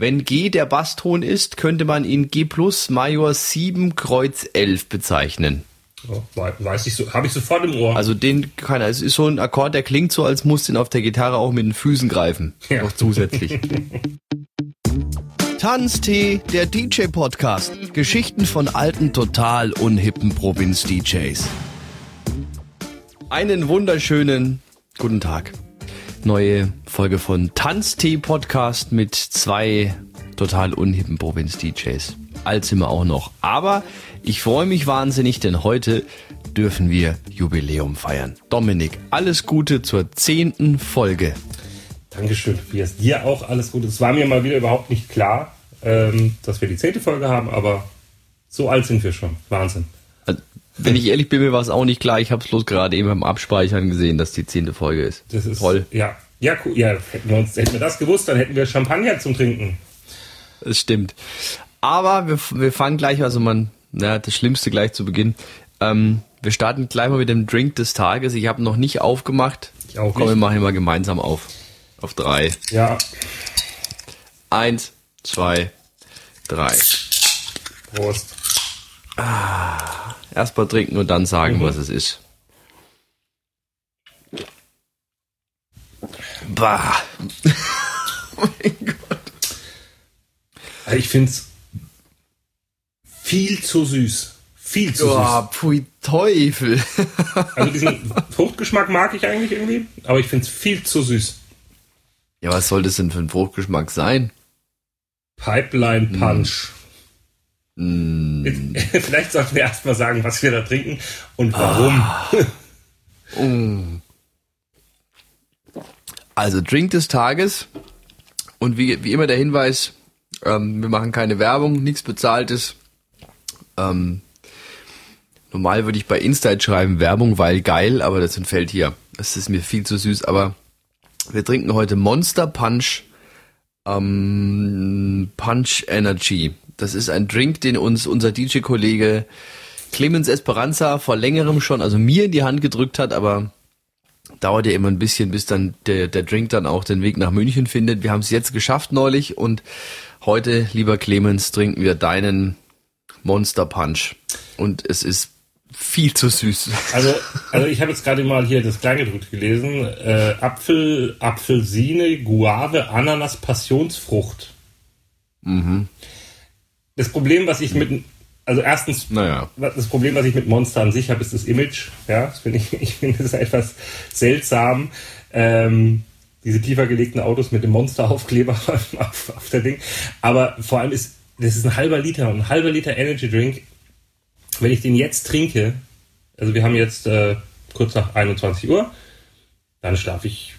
Wenn G der Basston ist, könnte man ihn G plus Major 7 Kreuz 11 bezeichnen. Oh, weiß ich so, habe ich sofort im Ohr. Also den kann es ist so ein Akkord, der klingt so, als musst du ihn auf der Gitarre auch mit den Füßen greifen. Ja. Noch zusätzlich. Tanztee, der DJ-Podcast. Geschichten von alten, total unhippen Provinz-DJs. Einen wunderschönen guten Tag. Neue Folge von Tanztee Podcast mit zwei total unhippen Provinz-DJs. Alt sind wir auch noch. Aber ich freue mich wahnsinnig, denn heute dürfen wir Jubiläum feiern. Dominik, alles Gute zur zehnten Folge. Dankeschön, Tobias. Dir auch alles Gute. Es war mir mal wieder überhaupt nicht klar, ähm, dass wir die zehnte Folge haben, aber so alt sind wir schon. Wahnsinn. Wenn ich ehrlich bin, mir war es auch nicht klar. Ich habe es bloß gerade eben beim Abspeichern gesehen, dass die zehnte Folge ist. Das ist toll. Ja, ja, cool. Ja, hätten wir, uns, hätten wir das gewusst, dann hätten wir Champagner zum Trinken. Das stimmt. Aber wir, wir fangen gleich, also man, na, das Schlimmste gleich zu Beginn. Ähm, wir starten gleich mal mit dem Drink des Tages. Ich habe noch nicht aufgemacht. Ich auch Komm, nicht. wir machen ihn mal gemeinsam auf. Auf drei. Ja. Eins, zwei, drei. Prost. Ah, erst mal trinken und dann sagen, mhm. was es ist. Bah. oh mein Gott. Also ich finde es viel zu süß. Viel zu oh, süß. Pfui Teufel. also diesen Fruchtgeschmack mag ich eigentlich irgendwie, aber ich finde es viel zu süß. Ja, was soll das denn für ein Fruchtgeschmack sein? Pipeline Punch. Mm. Vielleicht sollten wir erstmal sagen, was wir da trinken und warum. Ah. Mm. Also Drink des Tages und wie, wie immer der Hinweis, ähm, wir machen keine Werbung, nichts bezahltes. Ähm, normal würde ich bei Insta schreiben Werbung, weil geil, aber das entfällt hier. Das ist mir viel zu süß, aber wir trinken heute Monster Punch ähm, Punch Energy. Das ist ein Drink, den uns unser DJ-Kollege Clemens Esperanza vor längerem schon, also mir in die Hand gedrückt hat, aber dauert ja immer ein bisschen, bis dann der, der Drink dann auch den Weg nach München findet. Wir haben es jetzt geschafft neulich und heute, lieber Clemens, trinken wir deinen Monster Punch. Und es ist viel zu süß. Also, also ich habe jetzt gerade mal hier das Kleingedruckte gelesen. Äh, Apfel, Apfelsine, Guave, Ananas, Passionsfrucht. Mhm. Das Problem, was ich mit, also erstens, naja. das Problem, was ich mit Monster an sich habe, ist das Image. Ja, das finde ich, ich finde das etwas seltsam. Ähm, diese tiefer gelegten Autos mit dem Monster-Aufkleber auf, auf der Ding. Aber vor allem ist, das ist ein halber Liter, ein halber Liter Energy Drink wenn ich den jetzt trinke, also wir haben jetzt äh, kurz nach 21 Uhr, dann schlafe ich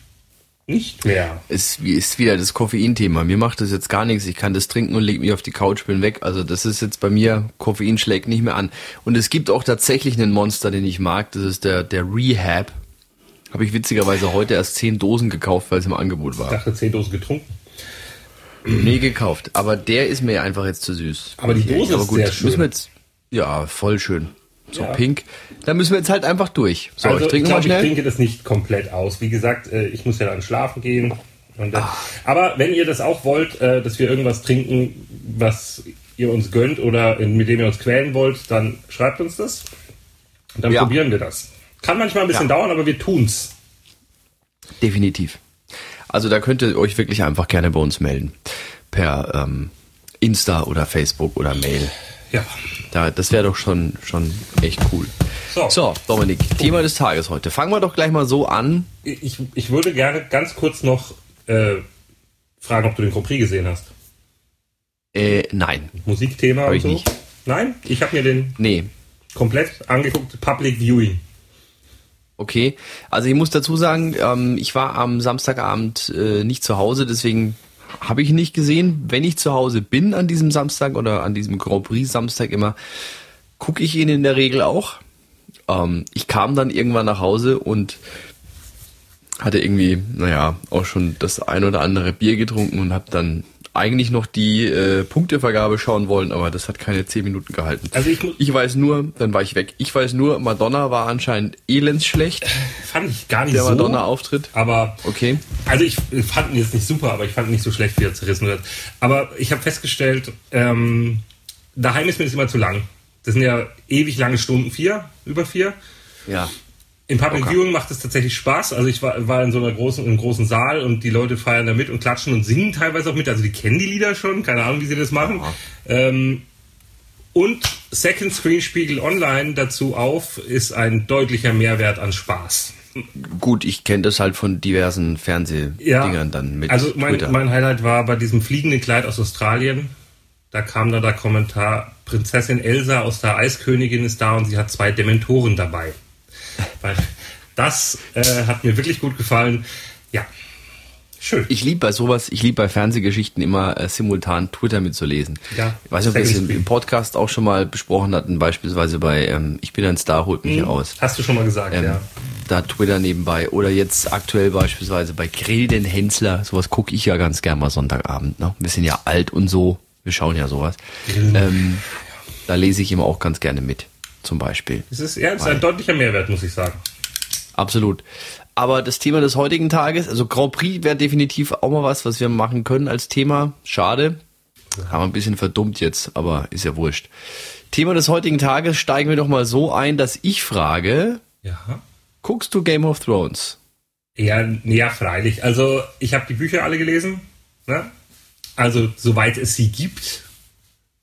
nicht mehr. Es ist wieder das Koffein-Thema. Mir macht das jetzt gar nichts. Ich kann das trinken und leg mich auf die Couch, bin weg. Also das ist jetzt bei mir, Koffein schlägt nicht mehr an. Und es gibt auch tatsächlich einen Monster, den ich mag. Das ist der, der Rehab. Habe ich witzigerweise heute erst 10 Dosen gekauft, weil es im Angebot war. Ich dachte 10 Dosen getrunken. Nee, gekauft. Aber der ist mir einfach jetzt zu süß. Aber die Dose aber gut, ist sehr schön. Müssen wir jetzt, ja, voll schön. So ja. pink. Da müssen wir jetzt halt einfach durch. So, also, ich trinke ich, glaub, schnell. Ich trinke das nicht komplett aus. Wie gesagt, äh, ich muss ja dann schlafen gehen. Ah. Aber wenn ihr das auch wollt, äh, dass wir irgendwas trinken, was ihr uns gönnt oder mit dem ihr uns quälen wollt, dann schreibt uns das. Und dann ja. probieren wir das. Kann manchmal ein bisschen ja. dauern, aber wir tun's. Definitiv. Also da könnt ihr euch wirklich einfach gerne bei uns melden. Per ähm, Insta oder Facebook oder Mail. Ja. Da, das wäre doch schon, schon echt cool. So. so, Dominik, Thema des Tages heute. Fangen wir doch gleich mal so an. Ich, ich würde gerne ganz kurz noch äh, fragen, ob du den Grand Prix gesehen hast. Äh, nein. Musikthema und so? Nicht. Nein? Ich habe mir den nee. komplett angeguckt. Public Viewing. Okay, also ich muss dazu sagen, ähm, ich war am Samstagabend äh, nicht zu Hause, deswegen habe ich nicht gesehen. Wenn ich zu Hause bin an diesem Samstag oder an diesem Grand Prix Samstag immer, gucke ich ihn in der Regel auch. Ähm, ich kam dann irgendwann nach Hause und hatte irgendwie, naja, auch schon das ein oder andere Bier getrunken und habe dann eigentlich noch die äh, Punktevergabe schauen wollen, aber das hat keine zehn Minuten gehalten. Also ich, ich weiß nur, dann war ich weg. Ich weiß nur, Madonna war anscheinend elendsschlecht. Fand ich gar nicht der so. Der Madonna-Auftritt. Aber okay. Also ich fand ihn jetzt nicht super, aber ich fand ihn nicht so schlecht, wie er zerrissen wird. Aber ich habe festgestellt, ähm, daheim ist mir das immer zu lang. Das sind ja ewig lange Stunden, vier, über vier. Ja. Im Public okay. Viewing macht es tatsächlich Spaß. Also ich war, war in so einer großen, einem großen Saal und die Leute feiern da mit und klatschen und singen teilweise auch mit. Also die kennen die Lieder schon, keine Ahnung, wie sie das machen. Ähm, und Second Screen Spiegel Online dazu auf ist ein deutlicher Mehrwert an Spaß. Gut, ich kenne das halt von diversen Fernsehdingern ja, dann mit. Also mein, Twitter. mein Highlight war bei diesem fliegenden Kleid aus Australien. Da kam da der Kommentar, Prinzessin Elsa aus der Eiskönigin ist da und sie hat zwei Dementoren dabei. Weil das äh, hat mir wirklich gut gefallen. Ja, schön. Ich liebe bei sowas, ich liebe bei Fernsehgeschichten immer äh, simultan Twitter mitzulesen. Ja, ich weiß nicht, ob wir es im, im, Podcast auch schon mal besprochen hatten, beispielsweise bei ähm, Ich bin ein Star, holt mich mhm, aus. Hast du schon mal gesagt, ähm, ja. Da Twitter nebenbei. Oder jetzt aktuell beispielsweise bei Grill den Hensler. Sowas gucke ich ja ganz gern mal Sonntagabend. Ne? Wir sind ja alt und so. Wir schauen ja sowas. Ähm, da lese ich immer auch ganz gerne mit zum Beispiel. Es ist, ja, es ist ein deutlicher Mehrwert, muss ich sagen. Absolut. Aber das Thema des heutigen Tages, also Grand Prix wäre definitiv auch mal was, was wir machen können als Thema. Schade. Haben wir ein bisschen verdummt jetzt, aber ist ja wurscht. Thema des heutigen Tages steigen wir doch mal so ein, dass ich frage, ja. guckst du Game of Thrones? Ja, ja, freilich. Also ich habe die Bücher alle gelesen. Ne? Also soweit es sie gibt.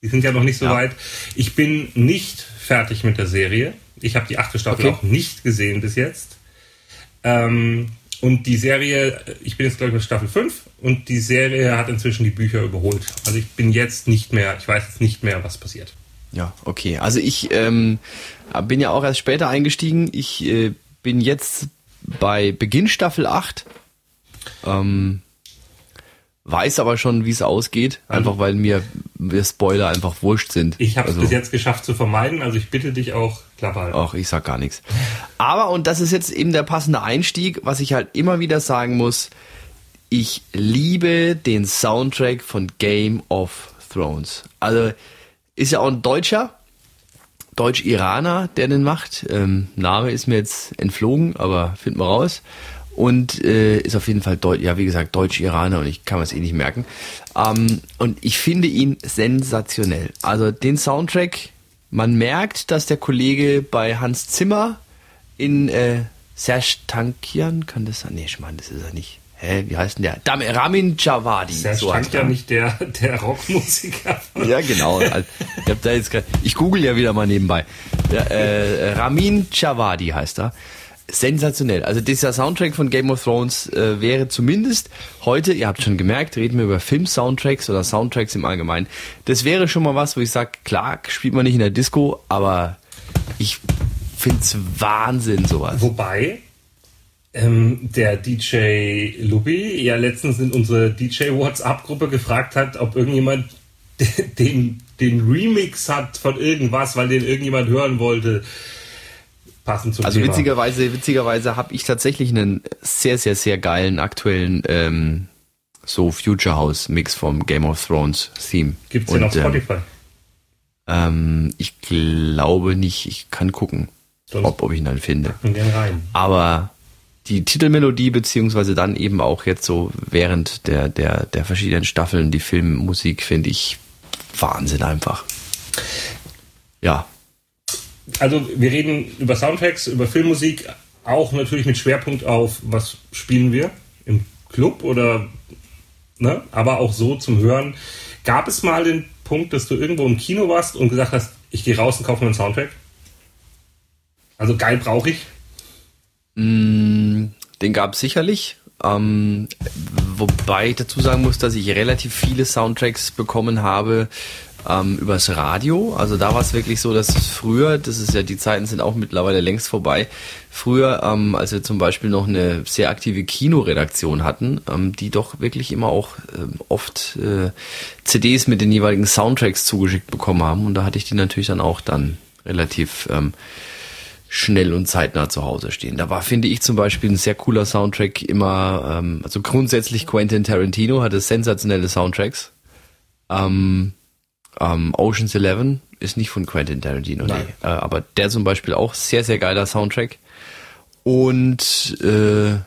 Die sind ja noch nicht so ja. weit. Ich bin nicht fertig mit der Serie. Ich habe die achte Staffel okay. auch nicht gesehen bis jetzt. Ähm, und die Serie, ich bin jetzt glaube ich bei Staffel 5 und die Serie hat inzwischen die Bücher überholt. Also ich bin jetzt nicht mehr, ich weiß jetzt nicht mehr, was passiert. Ja, okay. Also ich ähm, bin ja auch erst später eingestiegen. Ich äh, bin jetzt bei Beginn Staffel 8. Ähm, weiß aber schon, wie es ausgeht, einfach mhm. weil mir, mir Spoiler einfach wurscht sind. Ich habe es also, bis jetzt geschafft zu vermeiden, also ich bitte dich auch, Klappe halten. Ach, ich sag gar nichts. Aber, und das ist jetzt eben der passende Einstieg, was ich halt immer wieder sagen muss, ich liebe den Soundtrack von Game of Thrones. Also ist ja auch ein Deutscher, Deutsch-Iraner, der den macht. Ähm, Name ist mir jetzt entflogen, aber finden wir raus und äh, ist auf jeden Fall Deutsch, ja wie gesagt Deutsch-Iraner und ich kann es eh nicht merken. Ähm, und ich finde ihn sensationell. Also den Soundtrack, man merkt, dass der Kollege bei Hans Zimmer in äh, Serge Tankian, kann das sein? Nee, ich meine, das ist er nicht. Hä, wie heißt denn der? Dam Ramin Javadi. Serge so Tankian, nicht der, der Rockmusiker. ja, genau. Ich, hab da jetzt grad, ich google ja wieder mal nebenbei. Der, äh, Ramin Javadi heißt er sensationell. Also dieser Soundtrack von Game of Thrones äh, wäre zumindest heute, ihr habt schon gemerkt, reden wir über Film-Soundtracks oder Soundtracks im Allgemeinen. Das wäre schon mal was, wo ich sage, klar, spielt man nicht in der Disco, aber ich finde es Wahnsinn, sowas. Wobei, ähm, der DJ Lubi ja letztens in unsere DJ WhatsApp-Gruppe gefragt hat, ob irgendjemand den, den Remix hat von irgendwas, weil den irgendjemand hören wollte passend zum also Thema. Witzigerweise, witzigerweise habe ich tatsächlich einen sehr, sehr, sehr geilen aktuellen ähm, so Future House Mix vom Game of Thrones Theme. Gibt's den auf ähm, Spotify? Ähm, ich glaube nicht. Ich kann gucken, ob, ob ich ihn dann finde. Aber die Titelmelodie beziehungsweise dann eben auch jetzt so während der der der verschiedenen Staffeln die Filmmusik finde ich Wahnsinn einfach. Ja, also wir reden über Soundtracks, über Filmmusik, auch natürlich mit Schwerpunkt auf, was spielen wir im Club oder, ne, aber auch so zum Hören. Gab es mal den Punkt, dass du irgendwo im Kino warst und gesagt hast, ich gehe raus und kaufe mir einen Soundtrack? Also geil brauche ich? Mm, den gab es sicherlich. Ähm, wobei ich dazu sagen muss, dass ich relativ viele Soundtracks bekommen habe, ähm, übers Radio. Also da war es wirklich so, dass früher, das ist ja, die Zeiten sind auch mittlerweile längst vorbei, früher, ähm, als wir zum Beispiel noch eine sehr aktive Kinoredaktion hatten, ähm, die doch wirklich immer auch ähm, oft äh, CDs mit den jeweiligen Soundtracks zugeschickt bekommen haben. Und da hatte ich die natürlich dann auch dann relativ ähm, schnell und zeitnah zu Hause stehen. Da war, finde ich zum Beispiel, ein sehr cooler Soundtrack immer, ähm, also grundsätzlich Quentin Tarantino hatte sensationelle Soundtracks Ähm, ähm, Ocean's Eleven ist nicht von Quentin Tarantino, nee. Äh, aber der zum Beispiel auch sehr, sehr geiler Soundtrack. Und äh,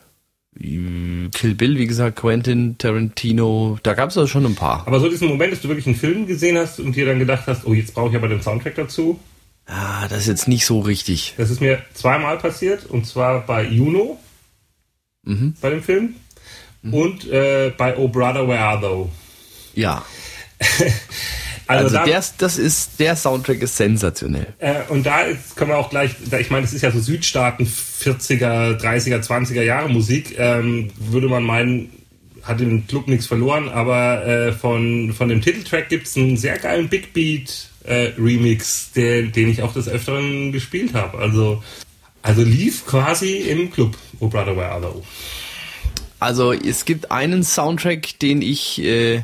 Kill Bill, wie gesagt, Quentin Tarantino, da gab es also schon ein paar. Aber so diesen Moment, dass du wirklich einen Film gesehen hast und dir dann gedacht hast, oh, jetzt brauche ich aber den Soundtrack dazu. Ah, das ist jetzt nicht so richtig. Das ist mir zweimal passiert und zwar bei Juno, Mhm. bei dem Film, und äh, bei Oh Brother, Where Are Thou? Ja. Also, Also, da, der, das ist, der Soundtrack ist sensationell. äh, und da können wir auch gleich, ich meine, das ist ja so Südstaaten 40er, 30er, 20er Jahre Musik, ähm, würde man meinen, hat im Club nichts verloren, aber äh, von, von dem Titeltrack gibt es einen sehr geilen Big Beat äh, Remix, der, den ich auch des Öfteren gespielt habe. Also, also lief quasi im Club, Oh Brother, Where Are Thou? Also es gibt einen Soundtrack, den ich äh,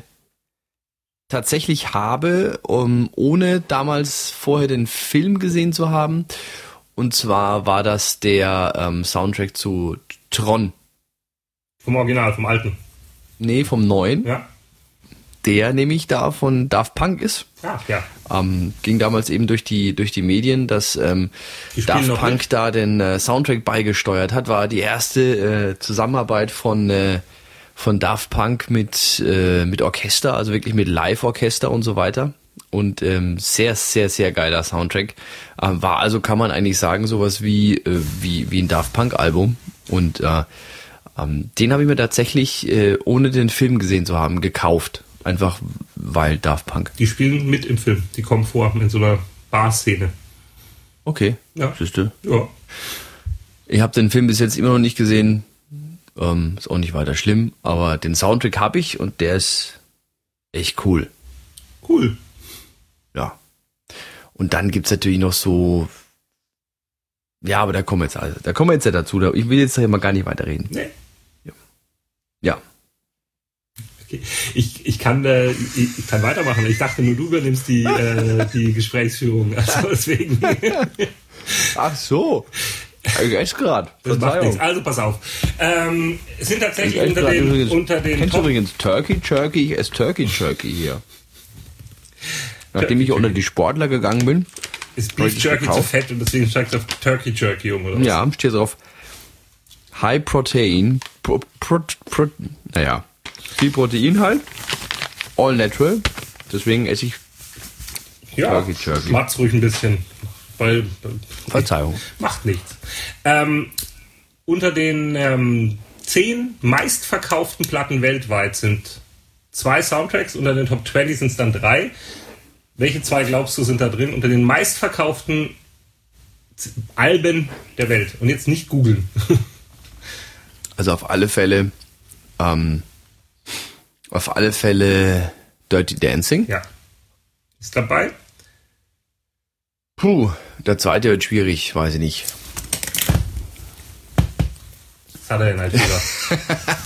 tatsächlich habe, um, ohne damals vorher den Film gesehen zu haben. Und zwar war das der ähm, Soundtrack zu Tron. Vom Original, vom alten. Nee, vom neuen. Ja. Der nämlich da von Daft Punk ist. Ah, ja. Ähm, ging damals eben durch die durch die Medien, dass ähm, Die Daft Punk mit? da den äh, Soundtrack beigesteuert hat, war die erste äh, Zusammenarbeit von äh, von Daft Punk mit äh, mit Orchester, also wirklich mit Live-Orchester und so weiter. Und ähm, sehr sehr sehr geiler Soundtrack ähm, war also kann man eigentlich sagen sowas wie äh, wie wie ein Daft Punk Album und äh, ähm, den habe ich mir tatsächlich äh, ohne den Film gesehen zu haben gekauft, einfach weil Daft Punk. Die spielen mit im Film. Die kommen vor in so einer Bar-Szene. Okay, Ja. siehste. Ja. Ich habe den Film bis jetzt immer noch nicht gesehen. Ähm, ist auch nicht weiter schlimm, aber den Soundtrack habe ich und der ist echt cool. Cool. Ja. Und dann gibt's natürlich noch so. Ja, aber da kommen wir jetzt, also, da kommen wir jetzt ja dazu. Da- Ich will jetzt hier mal gar nicht weiterreden. Nee. Ja. Okay. Ich, ich, kann, äh, ich, ich kann weitermachen. Ich dachte nur, du übernimmst die, äh, die Gesprächsführung. Also deswegen. Ach so. Echt gerade. Das macht nichts. Also pass auf. Ähm, es sind tatsächlich unter den, unter den Kennst du übrigens Turkey Jerky? Ich esse Turkey Jerky hier. Nachdem ich Turkey unter die Sportler gegangen bin. ist Beef Jerky zu fett und deswegen steigt auf Turkey Jerky um, oder was? Ja, steht drauf. High Protein. Pro, pro, pro, naja, viel Protein halt. All natural. Deswegen esse ich. ja. Turkey Jerky. Macht's ruhig ein bisschen. Weil Verzeihung. macht nichts. Ähm, unter den ähm, zehn meistverkauften Platten weltweit sind zwei Soundtracks, unter den Top 20 sind es dann drei. Welche zwei glaubst du sind da drin? Unter den meistverkauften Alben der Welt. Und jetzt nicht googeln. Also auf alle Fälle. Ähm, auf alle Fälle Dirty Dancing. ja. Ist dabei? Puh, der zweite wird schwierig, weiß ich nicht. Das hat er denn halt wieder.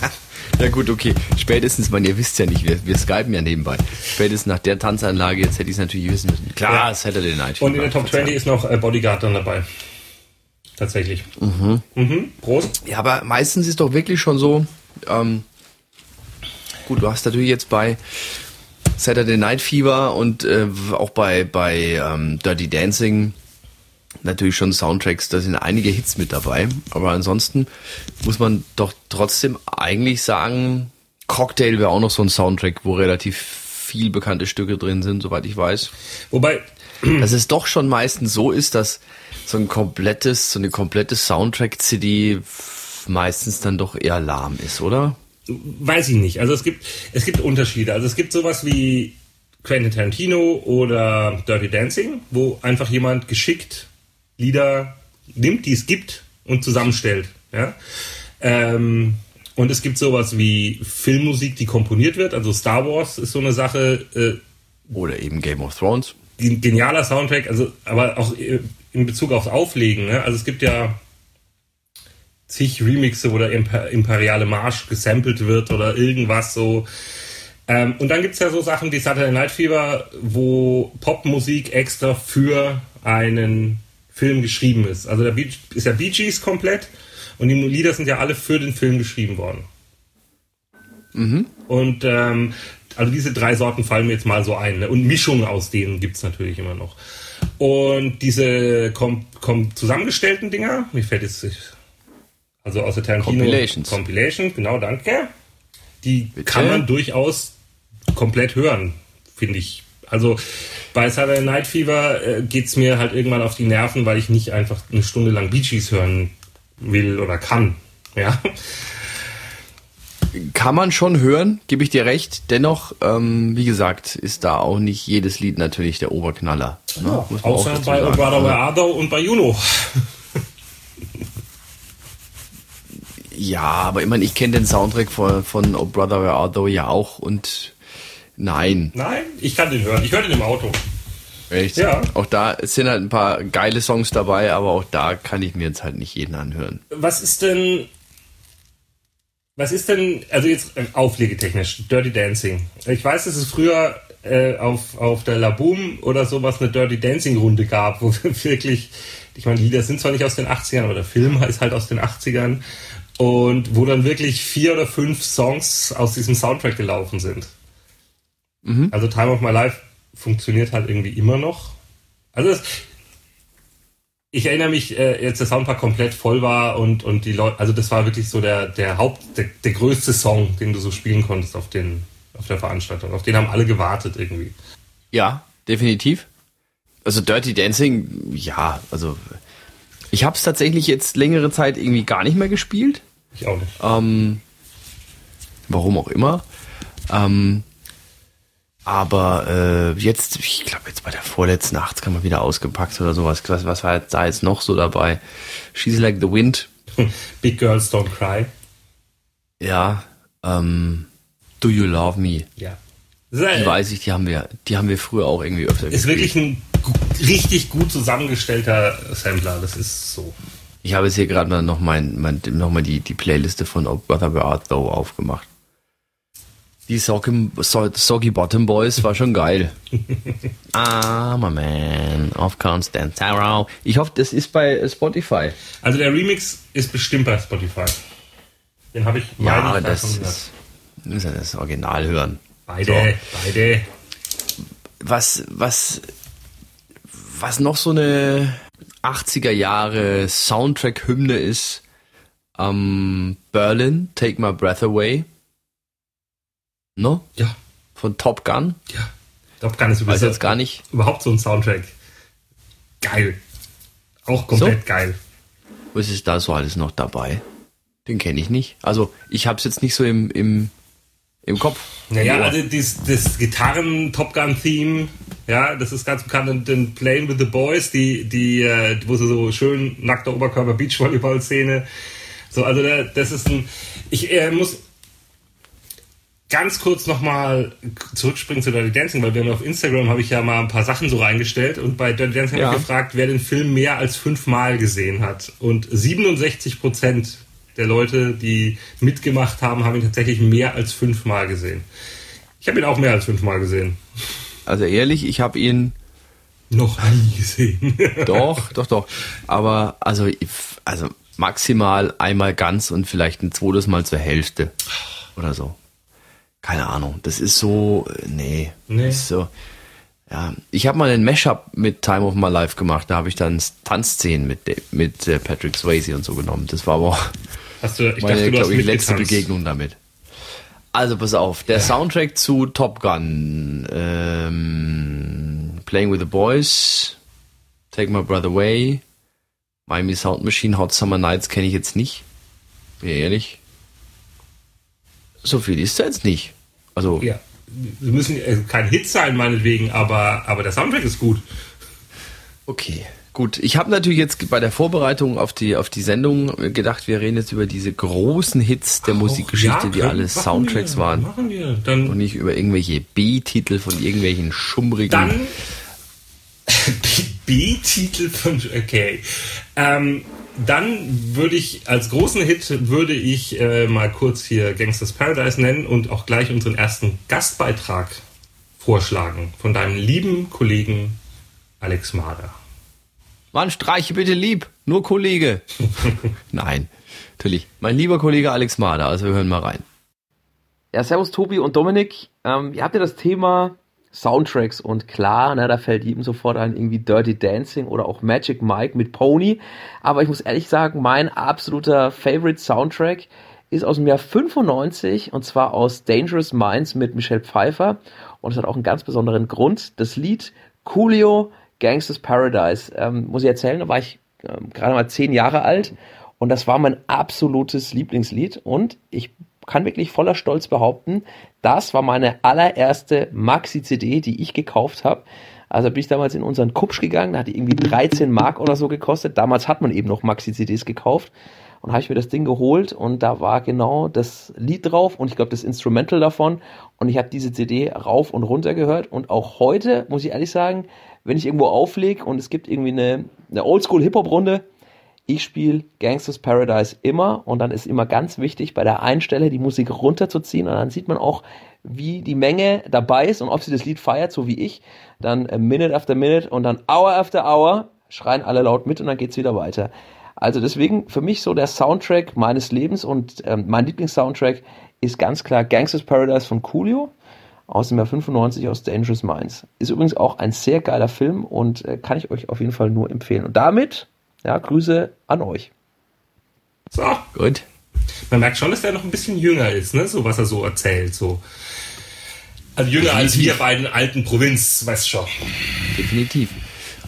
Ja gut, okay. Spätestens, man, ihr wisst ja nicht, wir, wir skypen ja nebenbei. Spätestens nach der Tanzanlage, jetzt hätte ich es natürlich wissen müssen. Klar, Ja. es hätte den Night Und in Fever, der Top Verzeihung. 20 ist noch äh, Bodyguard dann dabei. Tatsächlich. Mhm. Prost. Ja, aber meistens ist doch wirklich schon so, ähm, gut, du hast natürlich jetzt bei Saturday Night Fever und äh, auch bei, bei ähm, Dirty Dancing natürlich schon Soundtracks, da sind einige Hits mit dabei, aber ansonsten muss man doch trotzdem eigentlich sagen, Cocktail wäre auch noch so ein Soundtrack, wo relativ viel bekannte Stücke drin sind, soweit ich weiß. Wobei, Dass es doch schon meistens so ist, dass so ein komplettes, so eine komplette Soundtrack-CD meistens dann doch eher lahm ist, oder? Weiß ich nicht. Also es gibt, es gibt Unterschiede. Also es gibt sowas wie Quentin Tarantino oder Dirty Dancing, wo einfach jemand geschickt Lieder nimmt, die es gibt und zusammenstellt. Ja? Ähm, und es gibt sowas wie Filmmusik, die komponiert wird. Also Star Wars ist so eine Sache, äh, Oder eben Game of Thrones. gen- genialer Soundtrack, also aber auch äh, in Bezug aufs Auflegen. Ne? Also es gibt ja zig Remixe, wo der Imper imperiale Marsch gesampelt wird oder irgendwas so. Ähm, und dann gibt's ja so Sachen wie Saturday Night Fever, wo Popmusik extra für einen Film geschrieben ist. Also der ist ja Bee Gees komplett und die Lieder sind ja alle für den Film geschrieben worden. Und ähm, also diese drei Sorten fallen mir jetzt mal so ein. Ne? Und Mischungen aus denen gibt's natürlich immer noch. Und diese kom kom zusammengestellten Dinger, mir fällt jetzt, also aus der Tarantino Compilations. Compilation, genau, danke. Die Bitte? kann man durchaus komplett hören, finde ich. Also bei Saturday Night Fever äh, geht's mir halt irgendwann auf die Nerven, weil ich nicht einfach eine Stunde lang Bee Gees hören will oder kann. Ja. Kann man schon hören, gebe ich dir recht. Dennoch, ähm, wie gesagt, ist da auch nicht jedes Lied natürlich der Oberknaller. Ne? Auch Außer bei sagen. O Brother Where Art Thou und bei Juno. Ja, aber ich meine, ich kenne den Soundtrack von, von Oh Brother Where Art Thou ja auch und nein, Nein, ich kann den hören. Ich höre den im Auto. echt. Ja. Auch da sind halt ein paar geile Songs dabei, aber auch da kann ich mir jetzt halt nicht jeden anhören. Was ist denn. Was ist denn, also jetzt äh, auflegetechnisch, Dirty Dancing. Ich weiß, dass es früher äh, auf, auf der Laboom oder sowas eine Dirty Dancing Runde gab, wo wir wirklich, ich meine, die Lieder sind zwar nicht aus den 80ern, aber der Film ist halt aus den 80ern und wo dann wirklich vier oder fünf Songs aus diesem Soundtrack gelaufen sind. Also Time of My Life funktioniert halt irgendwie immer noch. Also es, ich erinnere mich, äh, jetzt der Soundpark komplett voll war und, und die Leute, also das war wirklich so der, der Haupt, der, der größte Song, den du so spielen konntest auf den, auf der Veranstaltung. Auf den haben alle gewartet irgendwie. Ja, definitiv. Also Dirty Dancing, ja, also ich habe es tatsächlich jetzt längere Zeit irgendwie gar nicht mehr gespielt. Ich auch nicht. Ähm, warum auch immer. Ähm, aber äh, jetzt, ich glaube jetzt bei der vorletzten Nacht kann man wieder ausgepackt oder sowas. Was, was war jetzt da jetzt noch so dabei? She's Like the Wind. Big Girls Don't Cry. Ja. Ähm, Do You Love Me? Ja. Die äh, weiß ich, die haben wir, die haben wir früher auch irgendwie öfter ist wirklich ein richtig gut zusammengestellter Sampler. Das ist so. Ich habe jetzt hier gerade mal noch, mein, mein, noch mal die, die Playliste von Oh Brother Where Art Thou aufgemacht. Die Soggy, So- Soggy Bottom Boys war schon geil. I'm a man of constant sorrow. Ich hoffe, das ist bei Spotify. Also der Remix ist bestimmt bei Spotify. Den habe ich Ja, ich, das ist, muss ja das Original hören. Beide, beide. Was, was, was noch so eine 80er Jahre Soundtrack-Hymne ist, ähm, Berlin, Take My Breath Away. No? Ja, Von Top Gun. ja. Top Gun ist übrigens jetzt gar nicht. überhaupt so ein Soundtrack. Geil. Auch komplett So? geil. Was ist da so alles noch dabei? Den kenne ich nicht. Also ich habe es jetzt nicht so im, im, im Kopf. Naja, also das, das Gitarren-Top Gun-Theme, ja, das ist ganz bekannt. Und den Playing with the Boys, die, die, äh, wo sie so schön nackter Oberkörper Beachvolleyball-Szene. So, also da- das ist ein. Ich äh, muss ganz kurz nochmal zurückspringen zu Dirty Dancing, weil wir haben auf Instagram habe ich ja mal ein paar Sachen so reingestellt und bei Dirty Dancing Ja. habe ich gefragt, wer den Film mehr als fünfmal gesehen hat. Und 67 Prozent der Leute, die mitgemacht haben, haben ihn tatsächlich mehr als fünfmal gesehen. Ich habe ihn auch mehr als fünfmal gesehen. Also ehrlich, ich habe ihn Noch nie gesehen. doch, doch, doch. Aber also, also maximal einmal ganz und vielleicht ein zweites Mal zur Hälfte oder so. Keine Ahnung. Das ist so, äh, nee. Nee. Ist so. Ja, ich habe mal einen Mashup mit Time of My Life gemacht. Da habe ich dann Tanzszenen mit mit äh, Patrick Swayze und so genommen. Das war aber auch Hast du, ich meine, dachte, du glaube ich, letzte mitgetanzt. Begegnung damit. Also pass auf, der Soundtrack zu Top Gun, ähm, Playing with the Boys, Take My Brother Away, Miami Sound Machine, Hot Summer Nights kenne ich jetzt nicht. Bin ehrlich. So viel ist da jetzt nicht. Also, Ja. Sie müssen äh, kein Hit sein, meinetwegen, aber, aber der Soundtrack ist gut. okay. Gut, ich habe natürlich jetzt bei der Vorbereitung auf die, auf die Sendung gedacht, wir reden jetzt über diese großen Hits der Musikgeschichte, Ja, die alle Soundtracks wir, waren. Machen wir. Dann, Und nicht über irgendwelche B-Titel von irgendwelchen schummrigen. Dann B-Titel von okay. Ähm, dann würde ich als großen Hit würde ich äh, mal kurz hier Gangsters Paradise nennen und auch gleich unseren ersten Gastbeitrag vorschlagen von deinem lieben Kollegen Alex Mader. Mann, streiche bitte lieb, nur Kollege. Nein, natürlich. Mein lieber Kollege Alex Mader, also wir hören mal rein. Ja, servus Tobi und Dominik. Ähm, ihr habt ja das Thema Soundtracks und klar, ne, da fällt jedem sofort ein irgendwie Dirty Dancing oder auch Magic Mike mit Pony. Aber ich muss ehrlich sagen, mein absoluter Favorite Soundtrack ist aus dem Jahr 95 und zwar aus Dangerous Minds mit Michelle Pfeiffer und es hat auch einen ganz besonderen Grund. Das Lied Coolio Gangsters Paradise. Ähm, muss ich erzählen, da war ich ähm, gerade mal zehn Jahre alt und das war mein absolutes Lieblingslied und ich kann wirklich voller Stolz behaupten, das war meine allererste Maxi-CD, die ich gekauft habe. Also bin ich damals in unseren Kupsch gegangen, da hat die irgendwie 13 Mark oder so gekostet. Damals hat man eben noch Maxi-CDs gekauft. Und habe ich mir das Ding geholt und da war genau das Lied drauf und ich glaube das Instrumental davon. Und ich habe diese CD rauf und runter gehört. Und auch heute, muss ich ehrlich sagen, wenn ich irgendwo auflege und es gibt irgendwie eine, eine Oldschool-Hip-Hop-Runde, ich spiele Gangsters Paradise immer und dann ist immer ganz wichtig, bei der einen Stelle die Musik runterzuziehen und dann sieht man auch, wie die Menge dabei ist und ob sie das Lied feiert, so wie ich. Dann äh, Minute after Minute und dann Hour after Hour schreien alle laut mit und dann geht's wieder weiter. Also deswegen für mich so der Soundtrack meines Lebens und ähm, mein Lieblingssoundtrack ist ganz klar Gangsters Paradise von Coolio aus dem Jahr 95 aus Dangerous Minds. Ist übrigens auch ein sehr geiler Film und äh, kann ich euch auf jeden Fall nur empfehlen. Und damit ja, Grüße an euch. So. Gut. Man merkt schon, dass der noch ein bisschen jünger ist, ne? So was er so erzählt. So. Also jünger Definitiv. als wir beiden alten Provinz, weißt schon. Definitiv.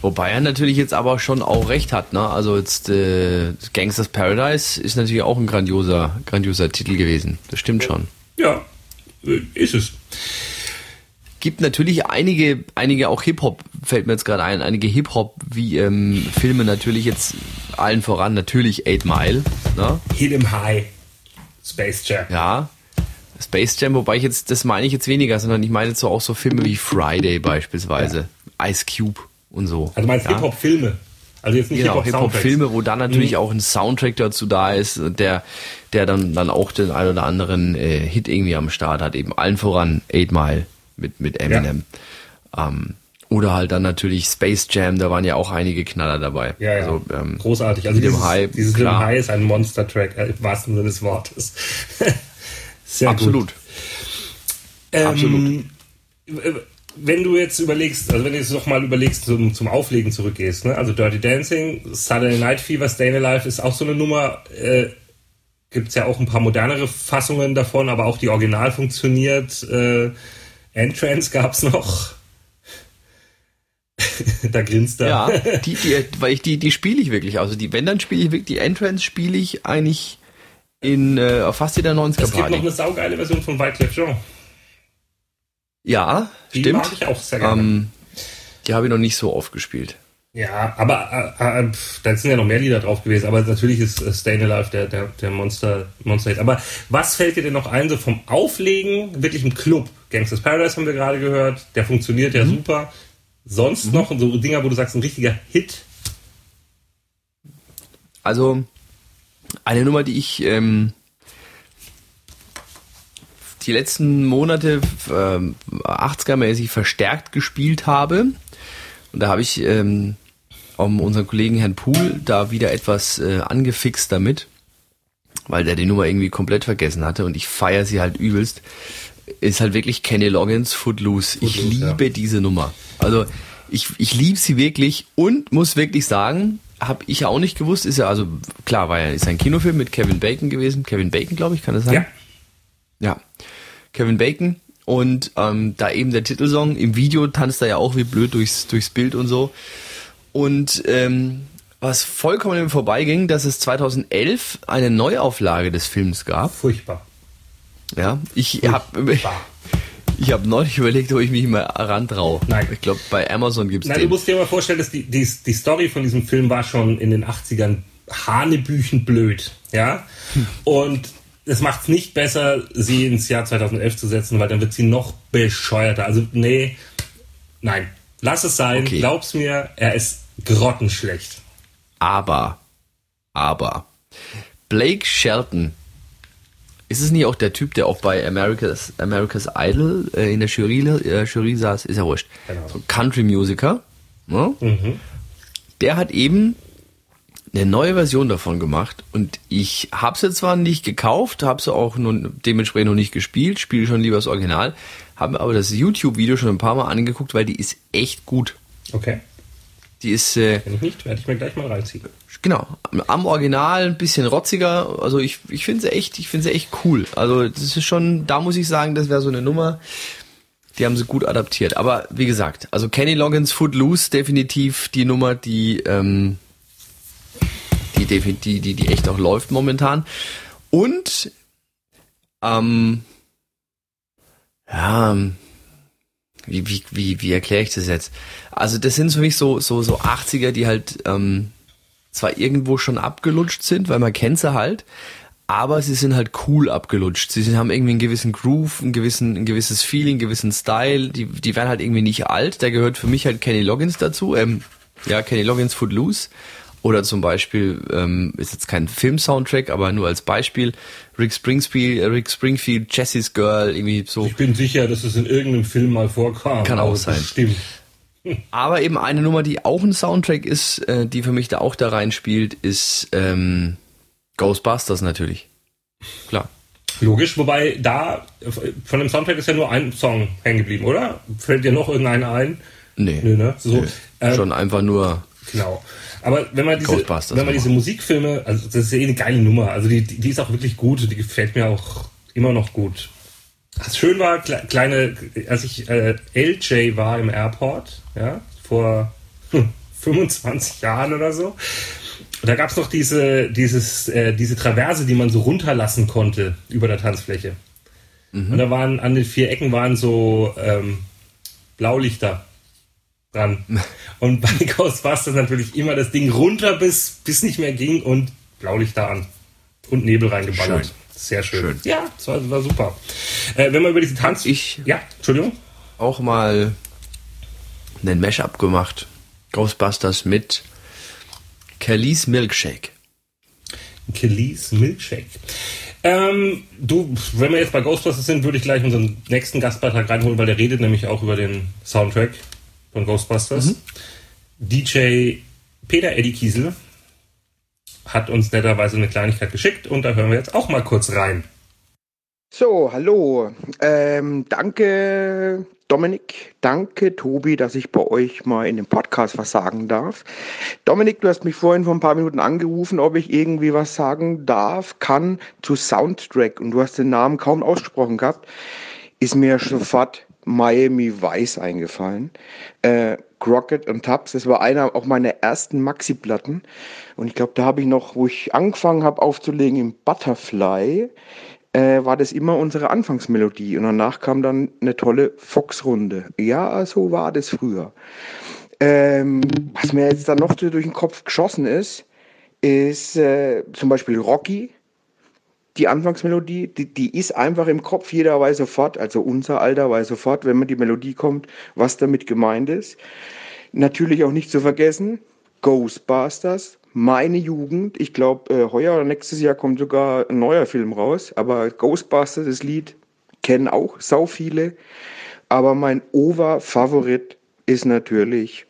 Wobei er natürlich jetzt aber schon auch recht hat, ne? Also jetzt äh, Gangsters Paradise ist natürlich auch ein grandioser, grandioser Titel gewesen. Das stimmt schon. Ja, ist es gibt natürlich einige, einige auch Hip-Hop, fällt mir jetzt gerade ein, einige Hip-Hop wie ähm, Filme natürlich jetzt allen voran, natürlich Eight Mile. Ne? Hit 'em High, Space Jam. Ja, Space Jam, wobei ich jetzt, das meine ich jetzt weniger, sondern ich meine jetzt so auch so Filme wie Friday beispielsweise, ja. Ice Cube und so. Also meinst ja? Hip-Hop-Filme? Also jetzt nicht genau, Hip-Hop-Filme, wo dann natürlich mhm. auch ein Soundtrack dazu da ist, der, der dann, dann auch den ein oder anderen äh, Hit irgendwie am Start hat, eben allen voran Eight Mile mit, mit Eminem. Ja. Ähm, oder halt dann natürlich Space Jam, da waren ja auch einige Knaller dabei. Ja, ja. Also, ähm, Großartig. Also dieses, High, dieses klar. High ist ein Monster-Track, äh, im wahrsten Sinne des Wortes. Sehr Absolut. Gut. Ähm, Absolut. Wenn du jetzt überlegst, also wenn du jetzt nochmal überlegst, zum, zum Auflegen zurückgehst, ne? also Dirty Dancing, Saturday Night Fever, Staying Alive ist auch so eine Nummer, äh, gibt es ja auch ein paar modernere Fassungen davon, aber auch die Original funktioniert. Äh, Entrance gab's noch. da grinst er. Ja, die, die, weil ich die, die spiele ich wirklich. Also die, wenn dann spiele ich wirklich, die Entrance spiele ich eigentlich in äh, fast jeder 90er Es gibt noch eine saugeile Version von Wyclef Jean. Ja, die stimmt. mag ich auch sehr gerne. Ähm, die habe ich noch nicht so oft gespielt. Ja, aber äh, äh, da sind ja noch mehr Lieder drauf gewesen, aber natürlich ist äh, Stayin' Alive der, der, der Monster, Monster Hit. Aber was fällt dir denn noch ein, so vom Auflegen, wirklich im Club? Gangsters Paradise haben wir gerade gehört, der funktioniert ja mhm. super. Sonst mhm. noch so Dinger, wo du sagst, ein richtiger Hit? Also, eine Nummer, die ich ähm, die letzten Monate äh, 80er-mäßig verstärkt gespielt habe, und da habe ich ähm, um unseren Kollegen Herrn Pool da wieder etwas äh, angefixt damit, weil der die Nummer irgendwie komplett vergessen hatte und ich feiere sie halt übelst, ist halt wirklich Kenny Loggins Footloose. Footloose ich liebe ja. diese Nummer. Also ich, ich liebe sie wirklich und muss wirklich sagen, habe ich ja auch nicht gewusst, ist ja also klar, war ja ist ein Kinofilm mit Kevin Bacon gewesen. Kevin Bacon, glaube ich, kann das sein? Ja. Ja. Kevin Bacon und ähm, da eben der Titelsong im Video tanzt er ja auch wie blöd durchs, durchs Bild und so. Und ähm, was vollkommen im vorbeiging, dass es 2011 eine Neuauflage des Films gab. Furchtbar. Ja, ich habe ich habe neulich überlegt, ob ich mich mal rantraue. Nein. Ich glaube, bei Amazon gibt es Nein, den. du musst dir mal vorstellen, dass die, die, die Story von diesem Film war schon in den 80ern hanebüchen blöd. Ja? Hm. Und es macht es nicht besser, sie ins Jahr 2011 zu setzen, weil dann wird sie noch bescheuerter. Also, nee, nein. Lass es sein, okay. glaub's mir, er ist grottenschlecht. Aber, aber, Blake Shelton, ist es nicht auch der Typ, der auch bei America's, America's Idol äh, in der Jury, äh, Jury saß? Ist ja wurscht. Genau. So Country-Musiker. Ne? Mhm. Der hat eben eine neue Version davon gemacht und ich habe sie zwar nicht gekauft, habe sie auch nun dementsprechend noch nicht gespielt, spiele schon lieber das Original, habe mir aber das YouTube-Video schon ein paar Mal angeguckt, weil die ist echt gut. Okay. Die ist. Äh, Wenn ich nicht, werde ich mir gleich mal reinziehen. Genau, am Original ein bisschen rotziger. Also ich, ich finde sie echt, ich finde sie echt cool. Also das ist schon, da muss ich sagen, das wäre so eine Nummer. Die haben sie gut adaptiert. Aber wie gesagt, also Kenny Loggins Footloose definitiv die Nummer, die ähm, die, die, die, die echt auch läuft momentan. Und ähm, ja, wie, wie, wie, wie erkläre ich das jetzt? Also das sind für mich so, so, so 80er, die halt ähm, zwar irgendwo schon abgelutscht sind, weil man kennt sie halt, aber sie sind halt cool abgelutscht. Sie haben irgendwie einen gewissen Groove, einen gewissen, ein gewisses Feeling, einen gewissen Style. Die, die werden halt irgendwie nicht alt. Da gehört für mich halt Kenny Loggins dazu. Ähm, ja, Kenny Loggins Footloose. Oder zum Beispiel, ähm, ist jetzt kein Film-Soundtrack, aber nur als Beispiel, Rick Springfield, äh, Rick Springfield, Jessie's Girl, irgendwie so. Ich bin sicher, dass es in irgendeinem Film mal vorkam. Kann auch sein. Stimmt. Aber eben eine Nummer, die auch ein Soundtrack ist, äh, die für mich da auch da reinspielt, ist ähm, Ghostbusters natürlich. Klar. Logisch, wobei da von dem Soundtrack ist ja nur ein Song hängen geblieben, oder? Fällt dir noch irgendeiner ein? Nee. nee ne? So, nee. Ähm, Schon einfach nur. Genau. Aber wenn man diese, wenn man diese Musikfilme, also das ist ja eh eine geile Nummer, also die, die ist auch wirklich gut, die gefällt mir auch immer noch gut. Was schön war, kleine, als ich äh, LJ war im Airport, ja, vor hm, 25 Jahren oder so, da gab es noch diese, dieses, äh, diese Traverse, die man so runterlassen konnte über der Tanzfläche. Mhm. Und da waren an den vier Ecken waren so ähm, Blaulichter dran. Und bei Ghostbusters natürlich immer das Ding runter, bis, bis nicht mehr ging und Blaulichter an. Und Nebel reingeballert. Schön. Sehr schön. schön. Ja, das war, war super. Äh, wenn man über diesen Tanz. Ich. Ja, Entschuldigung. Auch mal einen Mashup gemacht. Ghostbusters mit Kelly's Milkshake. Kelly's Milkshake. Ähm, du, wenn wir jetzt bei Ghostbusters sind, würde ich gleich unseren nächsten Gastbeitrag reinholen, weil der redet nämlich auch über den Soundtrack von Ghostbusters. Mhm. DJ Peter Eddie Kiesel hat uns netterweise eine Kleinigkeit geschickt und da hören wir jetzt auch mal kurz rein. So, hallo. Ähm, danke, Dominik. Danke, Tobi, dass ich bei euch mal in dem Podcast was sagen darf. Dominik, du hast mich vorhin vor ein paar Minuten angerufen, ob ich irgendwie was sagen darf, kann zu Soundtrack und du hast den Namen kaum ausgesprochen gehabt. Ist mir sofort Miami Vice eingefallen. Äh, Crockett und Tubbs, das war einer auch meiner ersten Maxi-Platten. Und ich glaube, da habe ich noch, wo ich angefangen habe aufzulegen im Butterfly, äh, war das immer unsere Anfangsmelodie. Und danach kam dann eine tolle Fox-Runde. Ja, so war das früher. Ähm, was mir jetzt dann noch durch den Kopf geschossen ist, ist äh, zum Beispiel Rocky. Die Anfangsmelodie, die, die ist einfach im Kopf, jeder weiß sofort, also unser Alter weiß sofort, wenn man die Melodie kommt, was damit gemeint ist. Natürlich auch nicht zu vergessen, Ghostbusters, meine Jugend. Ich glaube, äh, heuer oder nächstes Jahr kommt sogar ein neuer Film raus. Aber Ghostbusters, das Lied, kennen auch sau viele. Aber mein Over-Favorit ist natürlich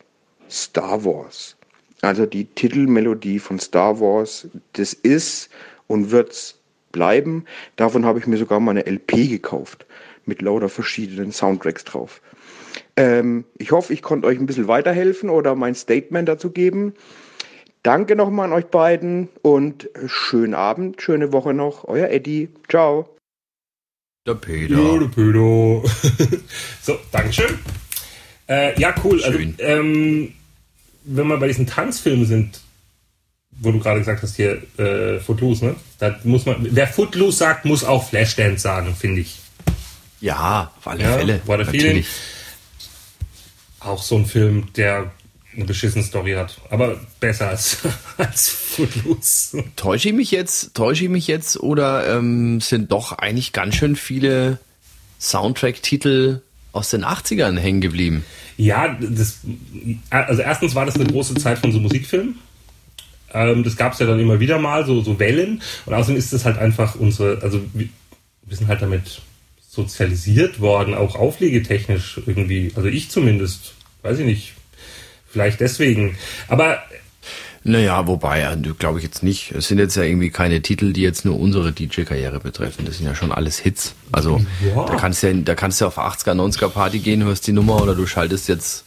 Star Wars. Also die Titelmelodie von Star Wars, das ist und wird's bleiben. Davon habe ich mir sogar mal eine LP gekauft mit lauter verschiedenen Soundtracks drauf. Ähm, ich hoffe, ich konnte euch ein bisschen weiterhelfen oder mein Statement dazu geben. Danke nochmal an euch beiden und schönen Abend, schöne Woche noch. Euer Eddie. Ciao. Der Peter. Ja, der Peter. so, Dankeschön. Äh, ja, cool. Also, ähm, wenn wir bei diesen Tanzfilmen sind, wo du gerade gesagt hast, hier äh, Footloose, ne? Da muss man, wer Footloose sagt, muss auch Flashdance sagen, finde ich. Ja, auf alle ja, Fälle. War der Feeling. Auch so ein Film, der eine beschissene Story hat. Aber besser als, als Footloose. Täusche ich mich jetzt, täusche ich mich jetzt oder ähm, sind doch eigentlich ganz schön viele Soundtrack-Titel aus den 80ern hängen geblieben? Ja, das, also erstens war das eine große Zeit von so Musikfilmen. Ähm, das gab es ja dann immer wieder mal, so, so Wellen. Und außerdem ist das halt einfach unsere, also wir, wir sind halt damit sozialisiert worden, auch auflegetechnisch irgendwie. Also ich zumindest, weiß ich nicht, Vielleicht deswegen. Aber Naja, wobei, glaube ich jetzt nicht. Es sind jetzt ja irgendwie keine Titel, die jetzt nur unsere DJ-Karriere betreffen. Das sind ja schon alles Hits. Also Ja. da kannst du ja, da kannst du auf 80er, 90er Party gehen, hörst die Nummer oder du schaltest jetzt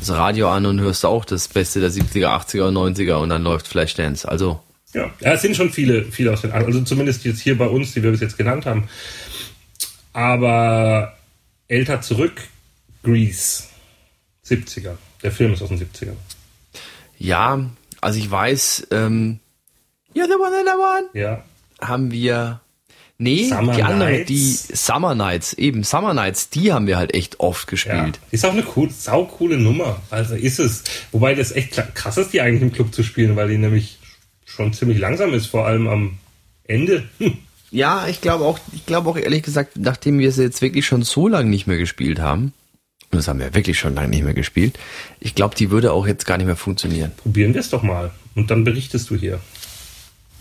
das Radio an und hörst auch das Beste der 70er, 80er, 90er und dann läuft Flashdance. Also Ja, ja es sind schon viele, viele aus den, also zumindest jetzt hier bei uns, die wir bis jetzt genannt haben. Aber älter zurück, Grease, 70er. Der Film ist aus den 70ern. ja, also ich weiß, ähm, You're the one that I want, Ja. haben wir Nee, Summer die andere, Nights. die Summer Nights, eben Summer Nights, die haben wir halt echt oft Ja. gespielt. Ist auch eine cool, saukoole Nummer. Also ist es. Wobei das echt krass ist, die eigentlich im Club zu spielen, weil die nämlich schon ziemlich langsam ist, vor allem am Ende. Hm. Ja, ich glaube auch, ich glaube auch ehrlich gesagt, nachdem wir sie jetzt wirklich schon so lange nicht mehr gespielt haben, und das haben wir wirklich schon lange nicht mehr gespielt, ich glaube, die würde auch jetzt gar nicht mehr funktionieren. Probieren wir es doch mal. Und dann berichtest du hier.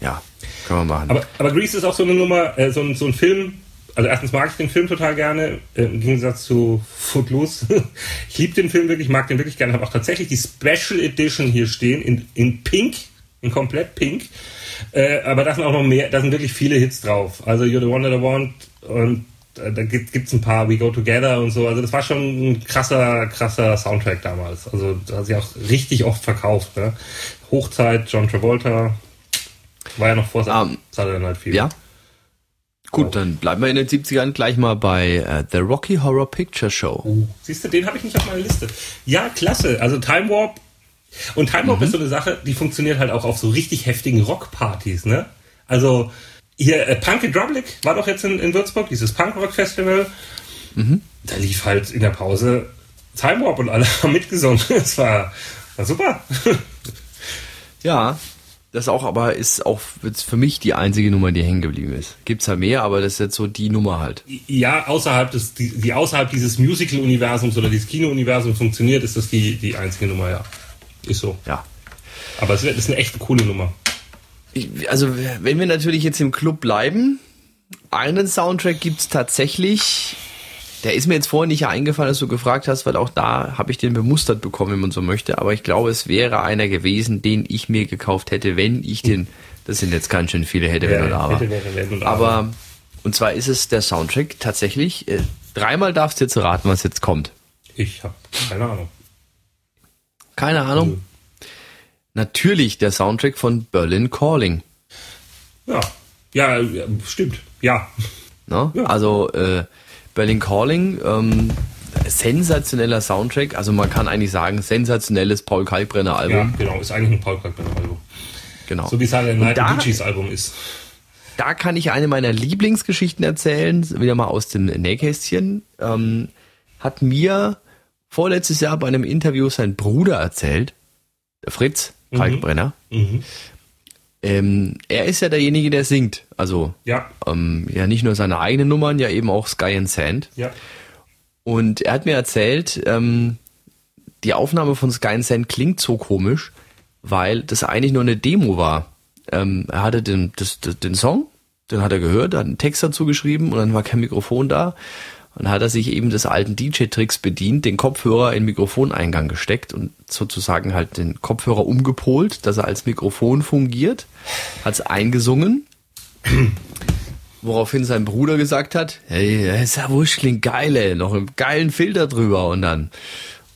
Ja, können wir machen. Aber, aber Grease ist auch so eine Nummer, äh, so, ein, so ein Film. Also erstens mag ich den Film total gerne, äh, im Gegensatz zu Footloose. ich liebe den Film wirklich, mag den wirklich gerne. Habe auch tatsächlich die Special Edition hier stehen, in, in Pink, in komplett Pink. Äh, aber da sind auch noch mehr, da sind wirklich viele Hits drauf. Also You're the One That I Want und äh, da gibt es ein paar We Go Together und so. Also das war schon ein krasser, krasser Soundtrack damals. Also da hat sich auch richtig oft verkauft. Ne? Hochzeit, John Travolta, war ja noch vor Ähm, Saturday Night Fever. ja. Gut, dann bleiben wir in den 70ern gleich mal bei äh, The Rocky Horror Picture Show. Uh, siehst du, den habe ich nicht auf meiner Liste. Ja, klasse. Also Time Warp. Und Time Mhm. Warp ist so eine Sache, die funktioniert halt auch auf so richtig heftigen Rockpartys, ne? Also hier, äh, Punk in Drublic war doch jetzt in, in Würzburg, dieses Punk-Rock-Festival. Mhm. Da lief halt in der Pause Time Warp und alle haben mitgesungen. Es war, war super. Ja, das auch, aber ist auch für mich die einzige Nummer, die hängen geblieben ist. Gibt's ja mehr, aber das ist jetzt so die Nummer halt. ja, außerhalb des, die, die außerhalb dieses Musical-Universums oder dieses Kino-Universums funktioniert, ist das die, die einzige Nummer, ja. Ist so. Ja. Aber es ist eine echt coole Nummer. Ich, also, wenn wir natürlich jetzt im Club bleiben, einen Soundtrack gibt's tatsächlich. Der ist mir jetzt vorhin nicht eingefallen, als du gefragt hast, weil auch da habe ich den bemustert bekommen, wenn man so möchte. Aber ich glaube, es wäre einer gewesen, den ich mir gekauft hätte, wenn ich den. Das sind jetzt ganz schön viele hätte, wenn und aber. hätte, aber. Und zwar ist es der Soundtrack tatsächlich. Äh, dreimal darfst du jetzt raten, was jetzt kommt. Ich habe keine Ahnung. Keine Ahnung. Natürlich der Soundtrack von Berlin Calling. Ja, ja, ja, stimmt. Ja, Ne? Ja. Also äh, Berlin Calling, ähm, sensationeller Soundtrack. Also man kann eigentlich sagen, sensationelles Paul Kalkbrenner ja, Album. genau. Ist eigentlich ein Paul Kalkbrenner Album. Genau. So wie Saturday Und Night da- Bee Gees Album ist. Da kann ich eine meiner Lieblingsgeschichten erzählen, wieder mal aus dem Nähkästchen. Ähm, hat mir vorletztes Jahr bei einem Interview sein Bruder erzählt, der Fritz Kalkbrenner. Mhm. Ähm, er ist ja derjenige, der singt. Also Ja, ähm, ja nicht nur seine eigenen Nummern, ja eben auch Sky and Sand. ja. Und er hat mir erzählt, ähm, die Aufnahme von Sky and Sand klingt so komisch, weil das eigentlich nur eine Demo war. Ähm, er hatte den, das, das, den Song, den hat er gehört, hat einen Text dazu geschrieben und dann war kein Mikrofon da. Und hat er sich eben des alten DJ-Tricks bedient, den Kopfhörer in den Mikrofoneingang gesteckt und sozusagen halt den Kopfhörer umgepolt, dass er als Mikrofon fungiert, hat es eingesungen Woraufhin sein Bruder gesagt hat, hey, ist ja wurscht, klingt geil, ey, noch einen geilen Filter drüber und dann,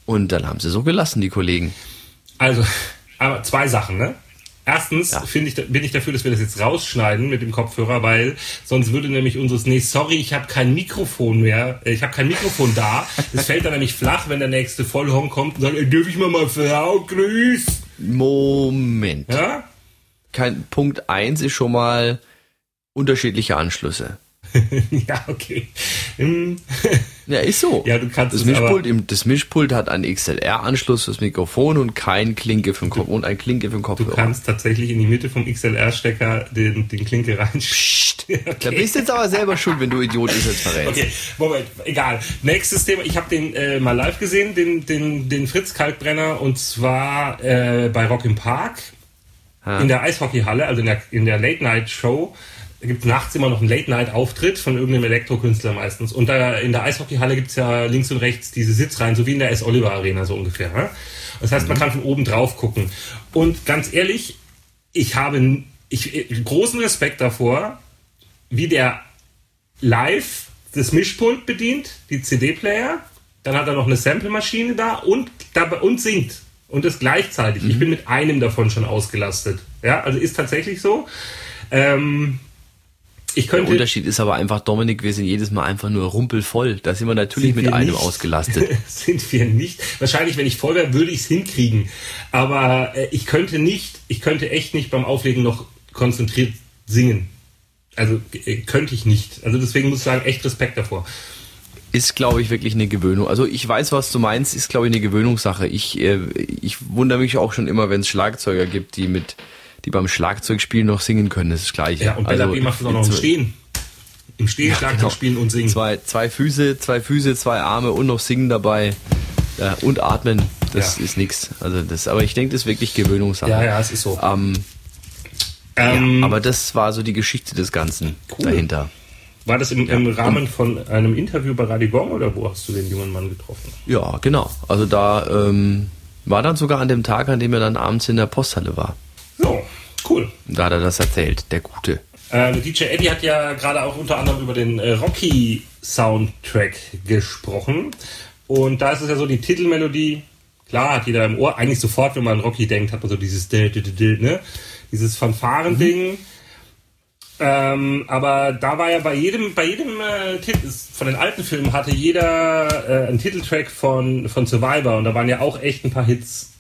und dann haben sie so gelassen, die Kollegen. Also, aber zwei Sachen, ne? Erstens Ja. ich, bin ich dafür, dass wir das jetzt rausschneiden mit dem Kopfhörer, weil sonst würde nämlich unseres, nee, sorry, ich habe kein Mikrofon mehr, äh, ich habe kein Mikrofon da. Das fällt dann nämlich flach, wenn der nächste Vollhorn kommt und sagt, ey, dürf ich mal mal Frau grüß? Moment. Ja? Kein, Punkt eins ist schon mal unterschiedliche Anschlüsse. ja, okay. Hm, Ja, ist so. Ja, du kannst das Mischpult, im, das Mischpult hat einen XLR-Anschluss fürs Mikrofon und kein Klinke für den Kopf und ein Klinke für den Du Kopfhörer. kannst tatsächlich in die Mitte vom XLR-Stecker den, den Klinke rein. Psst. Da bist du jetzt aber selber schuld, wenn du Idiot ist jetzt verrätst. Okay, Moment, egal. Nächstes Thema. Ich habe den äh, mal live gesehen, den, den, den Fritz Kalkbrenner, und zwar äh, bei Rock im Park Ha. in der Eishockeyhalle, also in der, in der Late Night Show. da gibt es nachts immer noch einen Late-Night-Auftritt von irgendeinem Elektrokünstler meistens. Und da in der Eishockeyhalle gibt es ja links und rechts diese Sitzreihen, so wie in der S. Oliver Arena so ungefähr. Ne? Das heißt, man kann von oben drauf gucken. Und ganz ehrlich, ich habe ich, großen Respekt davor, wie der live das Mischpult bedient, die CD-Player. Dann hat er noch eine Sample-Maschine da und, und singt. Und das gleichzeitig. Mhm. Ich bin mit einem davon schon ausgelastet. Ja, also ist tatsächlich so. Ähm, ich könnte, der Unterschied ist aber einfach, Dominik, wir sind jedes Mal einfach nur rumpelvoll. Da sind wir natürlich sind mit einem nicht, ausgelastet. sind wir nicht. Wahrscheinlich, wenn ich voll wäre, würde ich es hinkriegen. Aber äh, ich könnte nicht, ich könnte echt nicht beim Auflegen noch konzentriert singen. Also äh, könnte ich nicht. Also deswegen muss ich sagen, echt Respekt davor. Ist, glaube ich, wirklich eine Gewöhnung. Also ich weiß, was du meinst, ist, glaube ich, eine Gewöhnungssache. Ich, äh, ich wundere mich auch schon immer, wenn es Schlagzeuger gibt, die mit die beim Schlagzeugspielen noch singen können. Das ist das Gleiche. Ja, und Bella also, B macht das auch noch im Stehen. Im Stehen ja, Schlagzeug genau. spielen und singen. Zwei, zwei Füße, zwei Füße, zwei Arme und noch singen dabei. Ja, und atmen, das ja. ist nichts. Also das, aber ich denke, das ist wirklich Gewöhnungssache. Ja, ja, es ist so. Ähm, ähm, aber das war so die Geschichte des Ganzen cool. dahinter. War das im, im Rahmen von einem Interview bei Radio Gong oder wo hast du den jungen Mann getroffen? Ja, genau. Also da ähm, war dann sogar an dem Tag, an dem er dann abends in der Posthalle war. So, cool. Da hat er das erzählt, der Gute. Äh, DJ Eddie hat ja gerade auch unter anderem über den äh, Rocky Soundtrack gesprochen. Und da ist es ja so, die Titelmelodie, klar, hat jeder im Ohr, eigentlich sofort, wenn man an Rocky denkt, hat man so dieses ne? dieses Fanfarending. Mhm. Ähm, aber da war ja bei jedem, bei jedem äh, Titel, von den alten Filmen hatte jeder äh, einen Titeltrack von, von Survivor und da waren ja auch echt ein paar Hits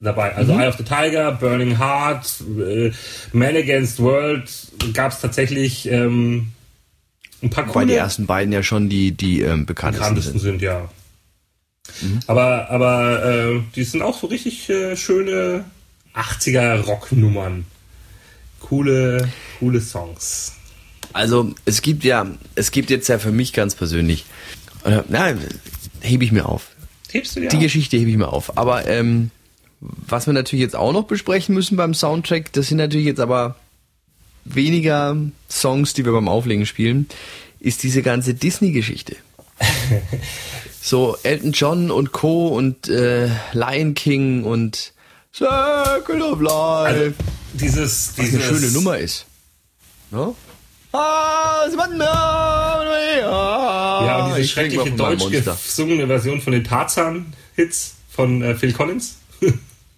dabei. Also mhm. Eye of the Tiger, Burning Heart, äh, Man Against World gab es tatsächlich ähm, ein paar coole. Weil die ersten beiden ja schon die, die ähm, bekanntesten, bekanntesten sind. sind ja. Mhm. Aber, aber äh, die sind auch so richtig äh, schöne 80er Rocknummern. Coole, coole Songs. Also es gibt ja, es gibt jetzt ja für mich ganz persönlich, äh, na, hebe ich mir auf. Hebst du dir Die auf? Geschichte hebe ich mir auf. Aber ähm, was wir natürlich jetzt auch noch besprechen müssen beim Soundtrack, das sind natürlich jetzt aber weniger Songs, die wir beim Auflegen spielen, ist diese ganze Disney-Geschichte. so Elton John und Co. und äh, Lion King und Circle of Life. Also dieses, was dieses eine schöne Nummer ist. No? Ja, und diese schreckliche deutsch gesungene Version von den Tarzan-Hits von äh, Phil Collins.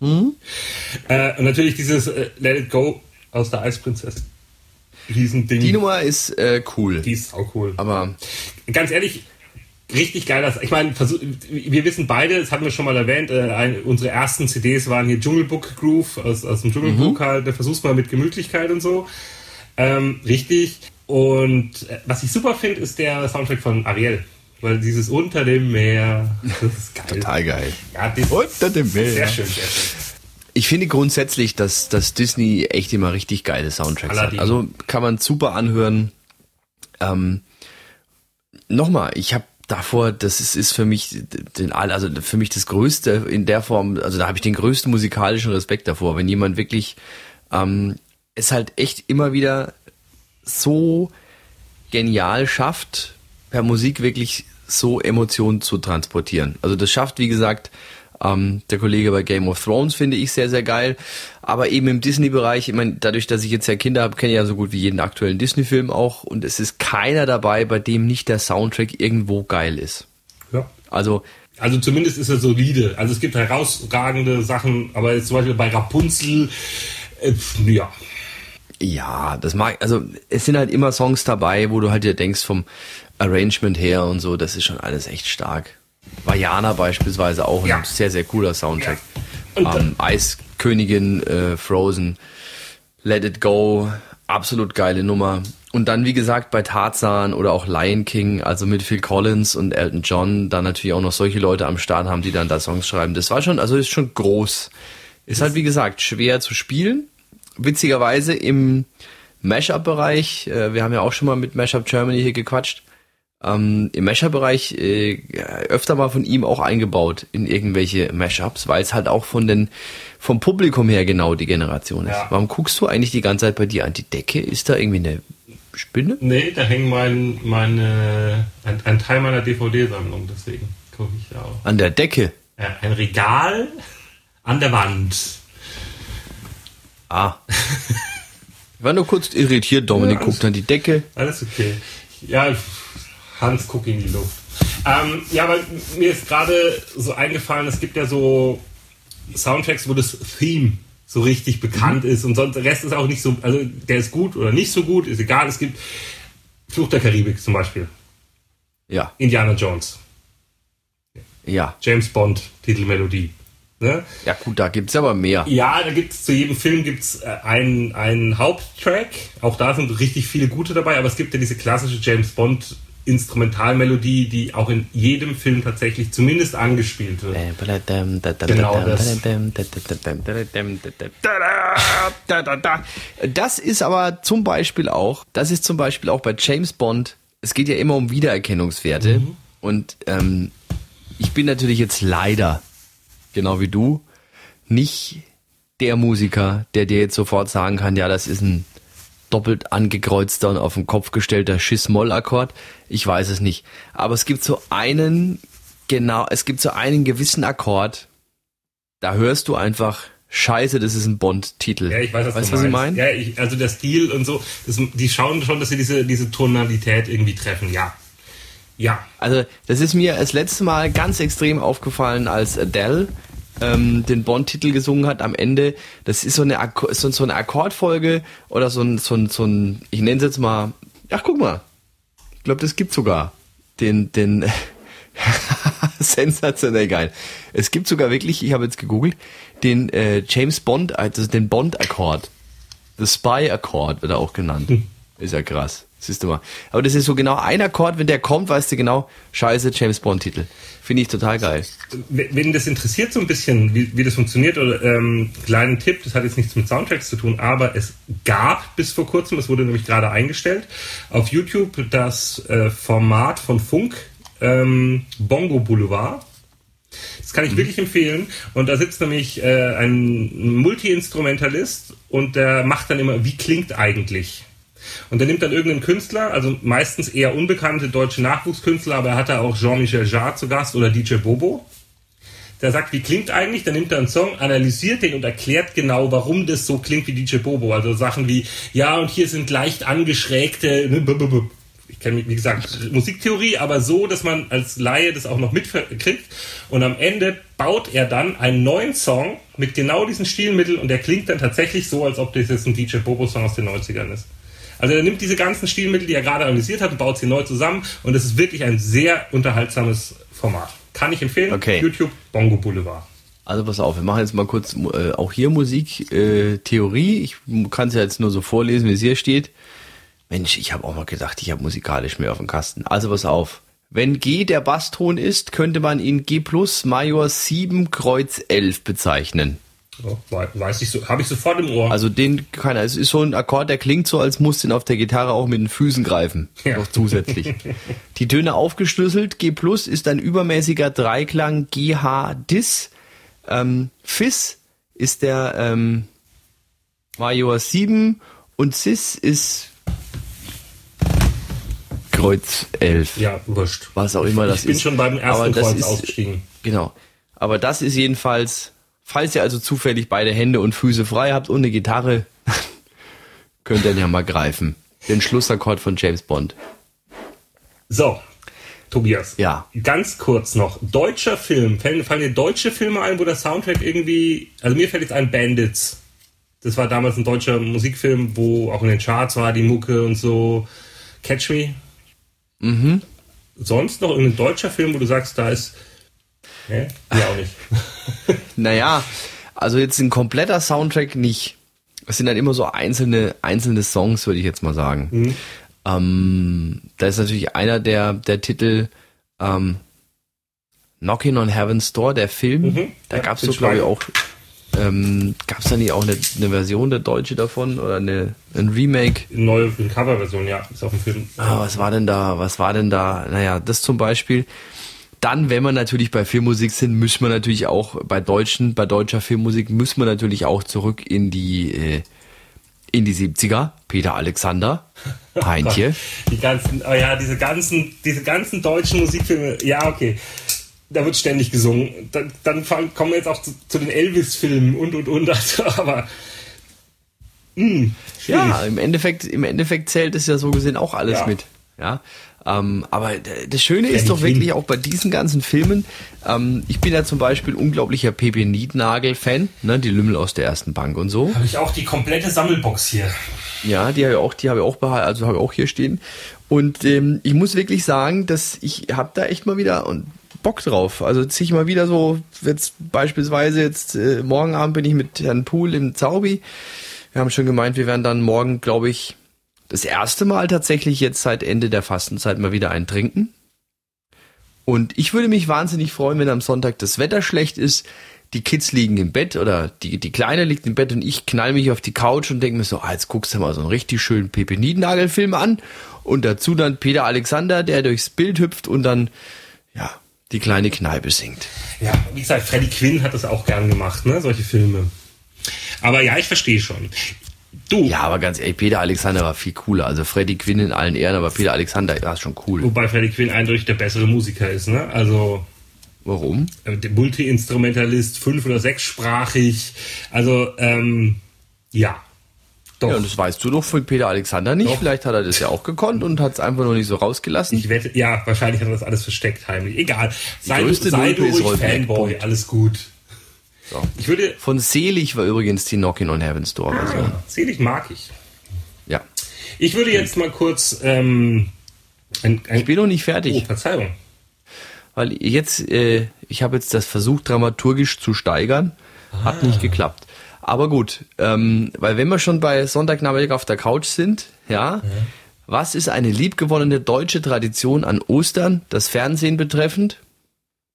Mhm. Äh, und natürlich dieses äh, Let It Go aus der Eisprinzessin. Riesending. Die Nummer ist äh, cool. Die ist auch cool. Aber ganz ehrlich, richtig geil. Das, ich meine, wir wissen beide, das hatten wir schon mal erwähnt, äh, ein, unsere ersten CDs waren hier Dschungelbook Groove aus, aus dem Dschungelbook mhm. halt. Da versuchst mal mit Gemütlichkeit und so. Ähm, richtig. Und äh, was ich super finde, ist der Soundtrack von Ariel. Weil dieses unter dem Meer, das ist geil. Total geil. Ja, unter dem Meer. Sehr schön, sehr schön. Ich finde grundsätzlich, dass, dass Disney echt immer richtig geile Soundtracks Allerdings. hat. Also kann man super anhören. Ähm, Nochmal, ich habe davor, das ist, ist für mich den, also für mich das Größte in der Form, also da habe ich den größten musikalischen Respekt davor, wenn jemand wirklich ähm, es halt echt immer wieder so genial schafft, per Musik wirklich so Emotionen zu transportieren. Also das schafft, wie gesagt, ähm, der Kollege bei Game of Thrones finde ich sehr, sehr geil. Aber eben im Disney-Bereich, ich meine, dadurch, dass ich jetzt ja Kinder habe, kenne ich ja so gut wie jeden aktuellen Disney-Film auch. Und es ist keiner dabei, bei dem nicht der Soundtrack irgendwo geil ist. Ja. Also, also zumindest ist er solide. Also es gibt herausragende Sachen, aber jetzt zum Beispiel bei Rapunzel, äh, ja. Ja, das mag, also es sind halt immer Songs dabei, wo du halt dir denkst vom Arrangement her und so, das ist schon alles echt stark. Vajana beispielsweise auch ja. ein sehr, sehr cooler Soundtrack. Ja. Ähm, Eiskönigin, äh, Frozen, Let It Go, absolut geile Nummer. Und dann, wie gesagt, bei Tarzan oder auch Lion King, also mit Phil Collins und Elton John, dann natürlich auch noch solche Leute am Start haben, die dann da Songs schreiben. Das war schon, also ist schon groß. Ist halt, wie gesagt, schwer zu spielen. Witzigerweise im Mashup-Bereich, äh, wir haben ja auch schon mal mit Mashup Germany hier gequatscht, ähm, im Mashup-Bereich äh, öfter mal von ihm auch eingebaut in irgendwelche Mashups, weil es halt auch von den vom Publikum her genau die Generation ist. Ja. Warum guckst du eigentlich die ganze Zeit bei dir an die Decke? Ist da irgendwie eine Spinne? Nee, da hängt mein, meine, ein, ein Teil meiner DVD-Sammlung, deswegen gucke ich da auch. An der Decke. Ja, ein Regal an der Wand. Ah. Ich war nur kurz irritiert, Dominik Ja, guckt an die Decke. Alles okay. Ja, Hans, guck in die Luft. Ähm, ja, aber mir ist gerade so eingefallen, es gibt ja so Soundtracks, wo das Theme so richtig bekannt ist und sonst der Rest ist auch nicht so, also der ist gut oder nicht so gut, ist egal. Es gibt Fluch der Karibik zum Beispiel, Ja, Indiana Jones, ja. James Bond, Titelmelodie. Ne? Ja gut, da gibt's aber mehr. Ja, da gibt's zu jedem Film gibt's äh, einen, einen Haupttrack. Auch da sind richtig viele gute dabei, aber es gibt ja diese klassische James Bond Instrumentalmelodie, die auch in jedem Film tatsächlich zumindest angespielt wird. Genau das. Das ist aber zum Beispiel auch, das ist zum Beispiel auch bei James Bond, es geht ja immer um Wiedererkennungswerte. Und ähm, ich bin natürlich jetzt leider, genau wie du, nicht der Musiker, der dir jetzt sofort sagen kann, ja, das ist ein doppelt angekreuzter und auf den Kopf gestellter Schiss-Moll-Akkord. Ich weiß es nicht. Aber es gibt so einen, genau, es gibt so einen gewissen Akkord, da hörst du einfach, scheiße, das ist ein Bond-Titel. Ja, ich weiß, was weißt du was ich meine? Ja, ich, also der Stil und so, das, die schauen schon, dass sie diese, diese Tonalität irgendwie treffen. Ja. Ja. Also, das ist mir das letzte Mal ganz extrem aufgefallen, als Adele ähm, den Bond-Titel gesungen hat am Ende. Das ist so eine, Akko so, so eine Akkordfolge oder so ein, so ein, so ein ich nenne es jetzt mal, ach guck mal, ich glaube, das gibt sogar den, den, sensationell geil. Es gibt sogar wirklich, ich habe jetzt gegoogelt, den äh, James Bond, also den Bond-Akkord. The Spy-Akkord wird er auch genannt. Ist ja krass. Siehst du mal. Aber das ist so genau ein Akkord, wenn der kommt, weißt du genau, scheiße, James Bond-Titel. Finde ich total geil. Wenn das interessiert so ein bisschen, wie, wie das funktioniert, oder ähm, kleinen Tipp, das hat jetzt nichts mit Soundtracks zu tun, aber es gab bis vor kurzem, es wurde nämlich gerade eingestellt, auf YouTube das äh, Format von Funk, ähm, Bongo Boulevard. Das kann ich wirklich empfehlen. Und da sitzt nämlich äh, ein Multi-Instrumentalist und der macht dann immer, wie klingt eigentlich? Und der nimmt dann irgendeinen Künstler, also meistens eher unbekannte deutsche Nachwuchskünstler, aber er hat da auch Jean-Michel Jarre zu Gast oder DJ Bobo. Der sagt, wie klingt eigentlich? Dann nimmt er einen Song, analysiert den und erklärt genau, warum das so klingt wie DJ Bobo. Also Sachen wie, ja, und hier sind leicht angeschrägte, ne, ich kenne, wie gesagt, Musiktheorie, aber so, dass man als Laie das auch noch mitkriegt. Und am Ende baut er dann einen neuen Song mit genau diesen Stilmitteln und der klingt dann tatsächlich so, als ob das jetzt ein DJ Bobo-Song aus den 90ern ist. Also er nimmt diese ganzen Stilmittel, die er gerade analysiert hat, und baut sie neu zusammen und es ist wirklich ein sehr unterhaltsames Format. Kann ich empfehlen. Okay. YouTube Bongo Boulevard. Also pass auf, wir machen jetzt mal kurz äh, auch hier Musik, äh, Theorie. Ich kann es ja jetzt nur so vorlesen, wie es hier steht. Mensch, ich habe auch mal gedacht, ich habe musikalisch mehr auf dem Kasten. Also pass auf. Wenn G der Basston ist, könnte man ihn G plus Major 7 Kreuz 11 bezeichnen. Wei- weiß ich so, habe ich sofort im Ohr. Also den keiner. Es ist so ein Akkord, der klingt so, als musst du ihn auf der Gitarre auch mit den Füßen greifen. Ja. Noch zusätzlich. Die Töne aufgeschlüsselt. G plus ist ein übermäßiger Dreiklang GH Dis. Ähm, Fis ist der ähm, Major 7 und Cis ist Kreuz 11. ja, wurscht. Was auch immer das ich bin ist. schon beim ersten Aber Kreuz ist- ausgestiegen. Genau. Aber das ist jedenfalls, falls ihr also zufällig beide Hände und Füße frei habt und eine Gitarre, könnt ihr ja mal greifen. Den Schlussakkord von James Bond. So, Tobias. Ja. Ganz kurz noch. Deutscher Film. Fallen, fallen dir deutsche Filme ein, wo der Soundtrack irgendwie. Also mir fällt jetzt ein Bandits. Das war damals ein deutscher Musikfilm, wo auch in den Charts war die Mucke und so. Catch Me. Mhm. Sonst noch irgendein deutscher Film, wo du sagst, da ist. Hä? Ja, auch nicht. Naja, also jetzt ein kompletter Soundtrack nicht. Es sind dann immer so einzelne, einzelne Songs, würde ich jetzt mal sagen. Ähm, da ist natürlich einer der, der Titel ähm, Knocking on Heaven's Door, der Film. Mhm. Da Ja, gab's bin so, glaube ich, auch. Ähm, gab's da nicht auch eine, eine Version der Deutsche davon oder eine, ein Remake? Neue Coverversion, ja, ist auf dem Film. Ah, was war denn da? Was war denn da? Naja, das zum Beispiel. Dann, wenn wir natürlich bei Filmmusik sind, müssen wir natürlich auch bei deutschen, bei deutscher Filmmusik müssen wir natürlich auch zurück in die äh, in die 70er. Peter Alexander. Heintje. Die ganzen, oh ja, diese ganzen, diese ganzen deutschen Musikfilme. Ja, okay. Da wird ständig gesungen. Dann, dann kommen wir jetzt auch zu, zu den Elvis-Filmen und und und. Also, aber mh, hm, ja, im Endeffekt, im Endeffekt zählt es ja so gesehen auch alles Ja. mit. Ja. Ähm, aber das Schöne ist doch wirklich auch bei diesen ganzen Filmen, ähm, ich bin ja zum Beispiel unglaublicher Pepe Niednagel-Fan, ne, die Lümmel aus der ersten Bank und so. habe ich auch die komplette Sammelbox hier. Ja, die habe ich auch, die habe ich auch behalten, also habe ich auch hier stehen. Und ähm, ich muss wirklich sagen, dass ich habe da echt mal wieder und Bock drauf. Also ziehe ich mal wieder so, jetzt beispielsweise jetzt äh, morgen Abend bin ich mit Herrn Pool im Zaubi. Wir haben schon gemeint, wir werden dann morgen, glaube ich, das erste Mal tatsächlich jetzt seit Ende der Fastenzeit mal wieder einen trinken. Und ich würde mich wahnsinnig freuen, wenn am Sonntag das Wetter schlecht ist, die Kids liegen im Bett oder die, die Kleine liegt im Bett und ich knall mich auf die Couch und denke mir so, ah, jetzt guckst du mal so einen richtig schönen Pepe Niednagel-Film an und dazu dann Peter Alexander, der durchs Bild hüpft und dann, ja, die kleine Kneipe singt. Ja, wie gesagt, Freddie Quinn hat das auch gern gemacht, ne? Solche Filme. Aber ja, ich verstehe schon. Du, Ja, aber ganz ehrlich, Peter Alexander war viel cooler. Also Freddy Quinn in allen Ehren, aber Peter Alexander war schon cool. wobei Freddie Quinn eindeutig der bessere Musiker ist, ne? Also Warum? äh, der Multi-Instrumentalist, fünf- oder sechssprachig. Also, ähm, ja. Doch. Ja, und das weißt du doch von Peter Alexander nicht. Doch. Vielleicht hat er das ja auch gekonnt und hat es einfach noch nicht so rausgelassen. ich wette, ja, wahrscheinlich hat er das alles versteckt heimlich. Egal. Sei, sei du ruhig Fanboy, alles gut. So. Ich würde, Von Selig war übrigens die Knockin' on Heaven's Door Version. selig mag ich. Ja. Ich würde jetzt mal kurz, ähm, ein, ein Ich bin noch nicht oh, fertig, Verzeihung. weil jetzt, äh, ich habe jetzt das versucht, dramaturgisch zu steigern. Hat nicht geklappt. Aber gut, ähm, weil wenn wir schon bei Sonntagnachmittag auf der Couch sind, ja, was ist eine liebgewonnene deutsche Tradition an Ostern, das Fernsehen betreffend?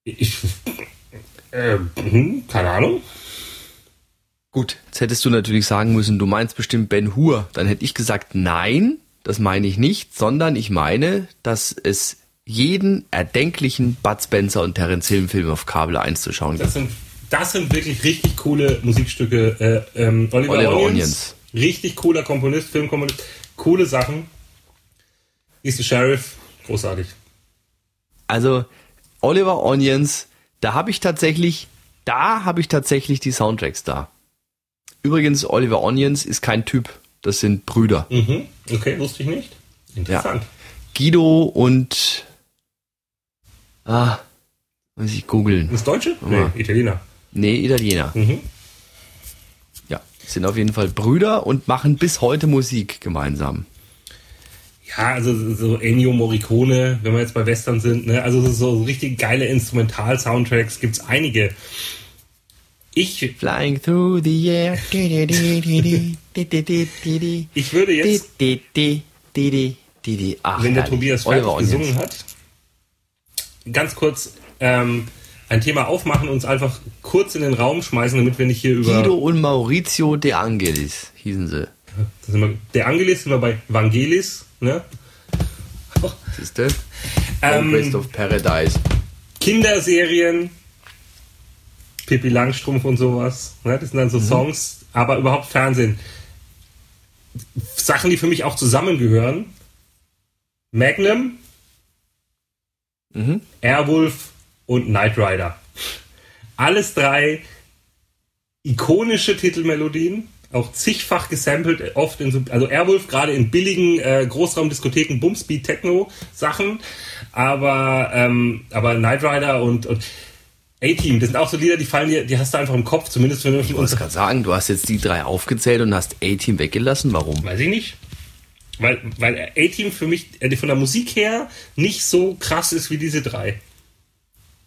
Ich, äh, hm, keine Ahnung. Gut, jetzt hättest du natürlich sagen müssen, du meinst bestimmt Ben Hur. Dann hätte ich gesagt, nein, das meine ich nicht, sondern ich meine, dass es jeden erdenklichen Bud Spencer und Terence Hill Film auf Kabel 1 zu schauen gibt. Das sind, das sind wirklich richtig coole Musikstücke. Äh, ähm, Oliver, Oliver Onions, Onions. Richtig cooler Komponist, Filmkomponist. Coole Sachen. Ist der Sheriff. Großartig. Also Oliver Onions, da habe ich tatsächlich, da habe ich tatsächlich die Soundtracks da. Übrigens, Oliver Onions ist kein Typ, das sind Brüder. Mhm. Okay, wusste ich nicht. Interessant. Guido und ah, muss ich googeln. Ist Deutsche? Nee, Ja. Italiener. Nee, Italiener. Mhm. Ja, sind auf jeden Fall Brüder und machen bis heute Musik gemeinsam. Ja, also so Ennio Morricone, wenn wir jetzt bei Western sind, ne? also so richtig geile Instrumental-Soundtracks gibt's einige. Ich, Flying through the air. ich würde jetzt, Ach, wenn der. Tobias fertig gesungen hat, ganz kurz ähm, ein Thema aufmachen und uns einfach kurz in den Raum schmeißen, damit wir nicht hier über... Guido und Maurizio De Angelis hießen sie. Der Angelis sind wir bei Vangelis, ne? Siehst du? Ähm, of Paradise. Kinderserien, Pippi Langstrumpf und sowas. Ne? Das sind dann so Songs, aber überhaupt Fernsehen. Sachen, die für mich auch zusammengehören. Magnum, Mhm. Airwolf und Knight Rider. Alles drei ikonische Titelmelodien, auch zigfach gesampelt, oft in so, also Airwolf gerade in billigen äh, Großraumdiskotheken, Bumspeed Techno Sachen, aber ähm, aber Knight Rider und, und A-Team, das sind auch so Lieder, die fallen dir, die hast du einfach im Kopf, zumindest wenn du Ich wollte gerade sagen, du hast jetzt die drei aufgezählt und hast A-Team weggelassen. Warum? weiß ich nicht. Weil, weil A-Team für mich äh, von der Musik her nicht so krass ist wie diese drei.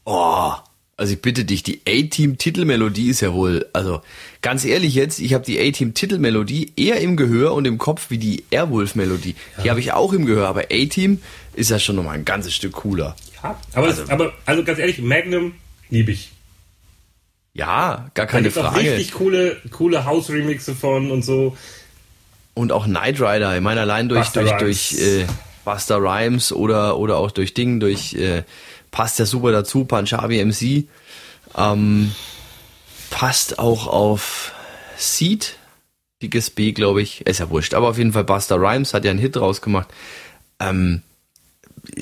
Oh, also ich bitte dich, die A-Team-Titelmelodie ist ja wohl, also ganz ehrlich jetzt, ich habe die A-Team-Titelmelodie eher im Gehör und im Kopf wie die Airwolf-Melodie. Die habe ich auch im Gehör, aber A-Team ist ja schon nochmal ein ganzes Stück cooler. Ja, aber, das, aber also ganz ehrlich, Magnum liebe ich. Ja, gar Da keine auch Frage. richtig coole, coole House-Remixe von und so. Und auch Knight Rider, ich meine allein durch, Busta durch, Rhymes. durch äh, Buster Rhymes oder, oder auch durch Ding, durch äh, passt ja super dazu, Punjabi MC. Ähm, passt auch auf Seed, Dickes B, glaube ich. Ist ja wurscht. Aber auf jeden Fall Buster Rhymes hat ja einen Hit rausgemacht. Ähm,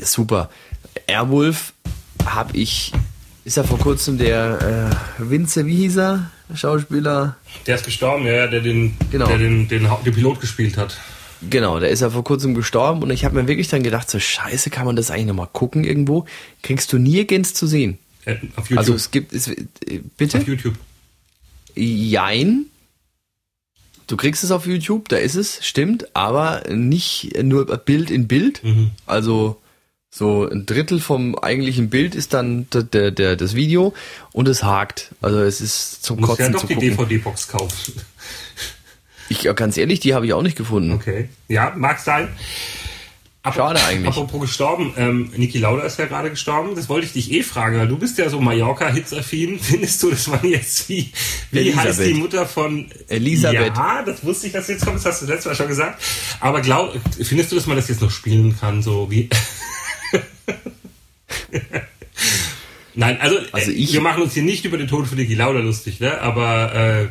super. Airwolf habe ich, ist ja vor kurzem der äh, Vince, wie hieß er? Schauspieler. Der ist gestorben, ja, der den, Genau. der den, den, den Pilot gespielt hat. Genau, der ist ja vor kurzem gestorben und ich habe mir wirklich dann gedacht, so scheiße, kann man das eigentlich nochmal gucken irgendwo? Kriegst du nirgends zu sehen. Äh, auf YouTube. Also es gibt, es, äh, bitte? auf YouTube. Jein. Du kriegst es auf YouTube, da ist es, stimmt, aber nicht nur Bild in Bild. Mhm. Also so ein Drittel vom eigentlichen Bild ist dann der, der, der, das Video und es hakt. Also es ist zum Muss ja Kotzen doch zu die gucken. DVD-Box kaufen. Ich, ganz ehrlich, die habe ich auch nicht gefunden. Okay. Ja, mag sein. Apro- Schade eigentlich. Apropos gestorben, ähm, Niki Lauda ist ja gerade gestorben. Das wollte ich dich eh fragen, weil du bist ja so Mallorca-Hits-affin. Findest du, das war jetzt wie, wie Elisabeth. heißt die Mutter von Elisabeth. Ja, das wusste ich, dass jetzt kommt. Das hast du letztes Mal schon gesagt. Aber glaub, findest du, dass man das jetzt noch spielen kann, so wie? Nein, also, Also äh, ich- wir machen uns hier nicht über den Tod von Niki Lauda lustig, ne? Aber äh,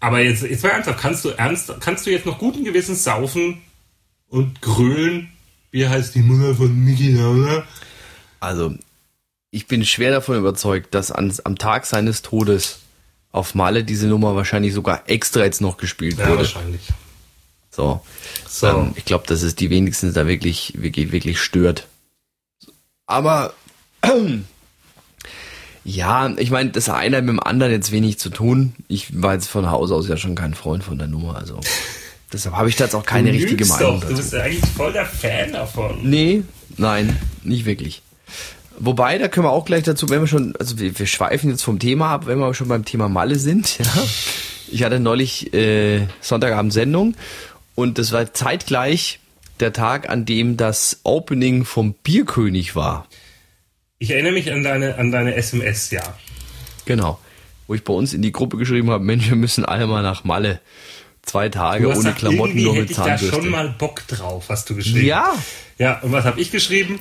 aber jetzt, jetzt mal ernsthaft, kannst du ernst, kannst du jetzt noch guten Gewissens saufen und grölen? Wie heißt die Mutter von Niki Lauda? Also, ich bin schwer davon überzeugt, dass an, am Tag seines Todes auf Male diese Nummer wahrscheinlich sogar extra jetzt noch gespielt Ja, wurde. wahrscheinlich. So. So. Ähm, ich glaube, dass es die wenigstens da wirklich, wirklich, wirklich stört. Aber ja, ich meine, das eine hat mit dem anderen jetzt wenig zu tun. Ich war jetzt von Haus aus ja schon kein Freund von der Nummer, also deshalb habe ich da jetzt auch keine Du richtige Meinung Doch, du dazu. bist ja eigentlich voll der Fan davon. Nee, nein, nicht wirklich. Wobei, da können wir auch gleich dazu, wenn wir schon, also wir, wir schweifen jetzt vom Thema ab, wenn wir schon beim Thema Malle sind. Ja. Ich hatte neulich äh, Sonntagabend Sendung und das war zeitgleich der Tag, an dem das Opening vom Bierkönig war. Ich erinnere mich an deine, an deine SMS, ja. Genau. Wo ich bei uns in die Gruppe geschrieben habe, Mensch, wir müssen alle mal nach Malle. Zwei Tage ohne gesagt, Klamotten, nur mit ich da Zahnbürste. schon mal Bock drauf, hast du geschrieben. ja, Ja, und was habe ich geschrieben?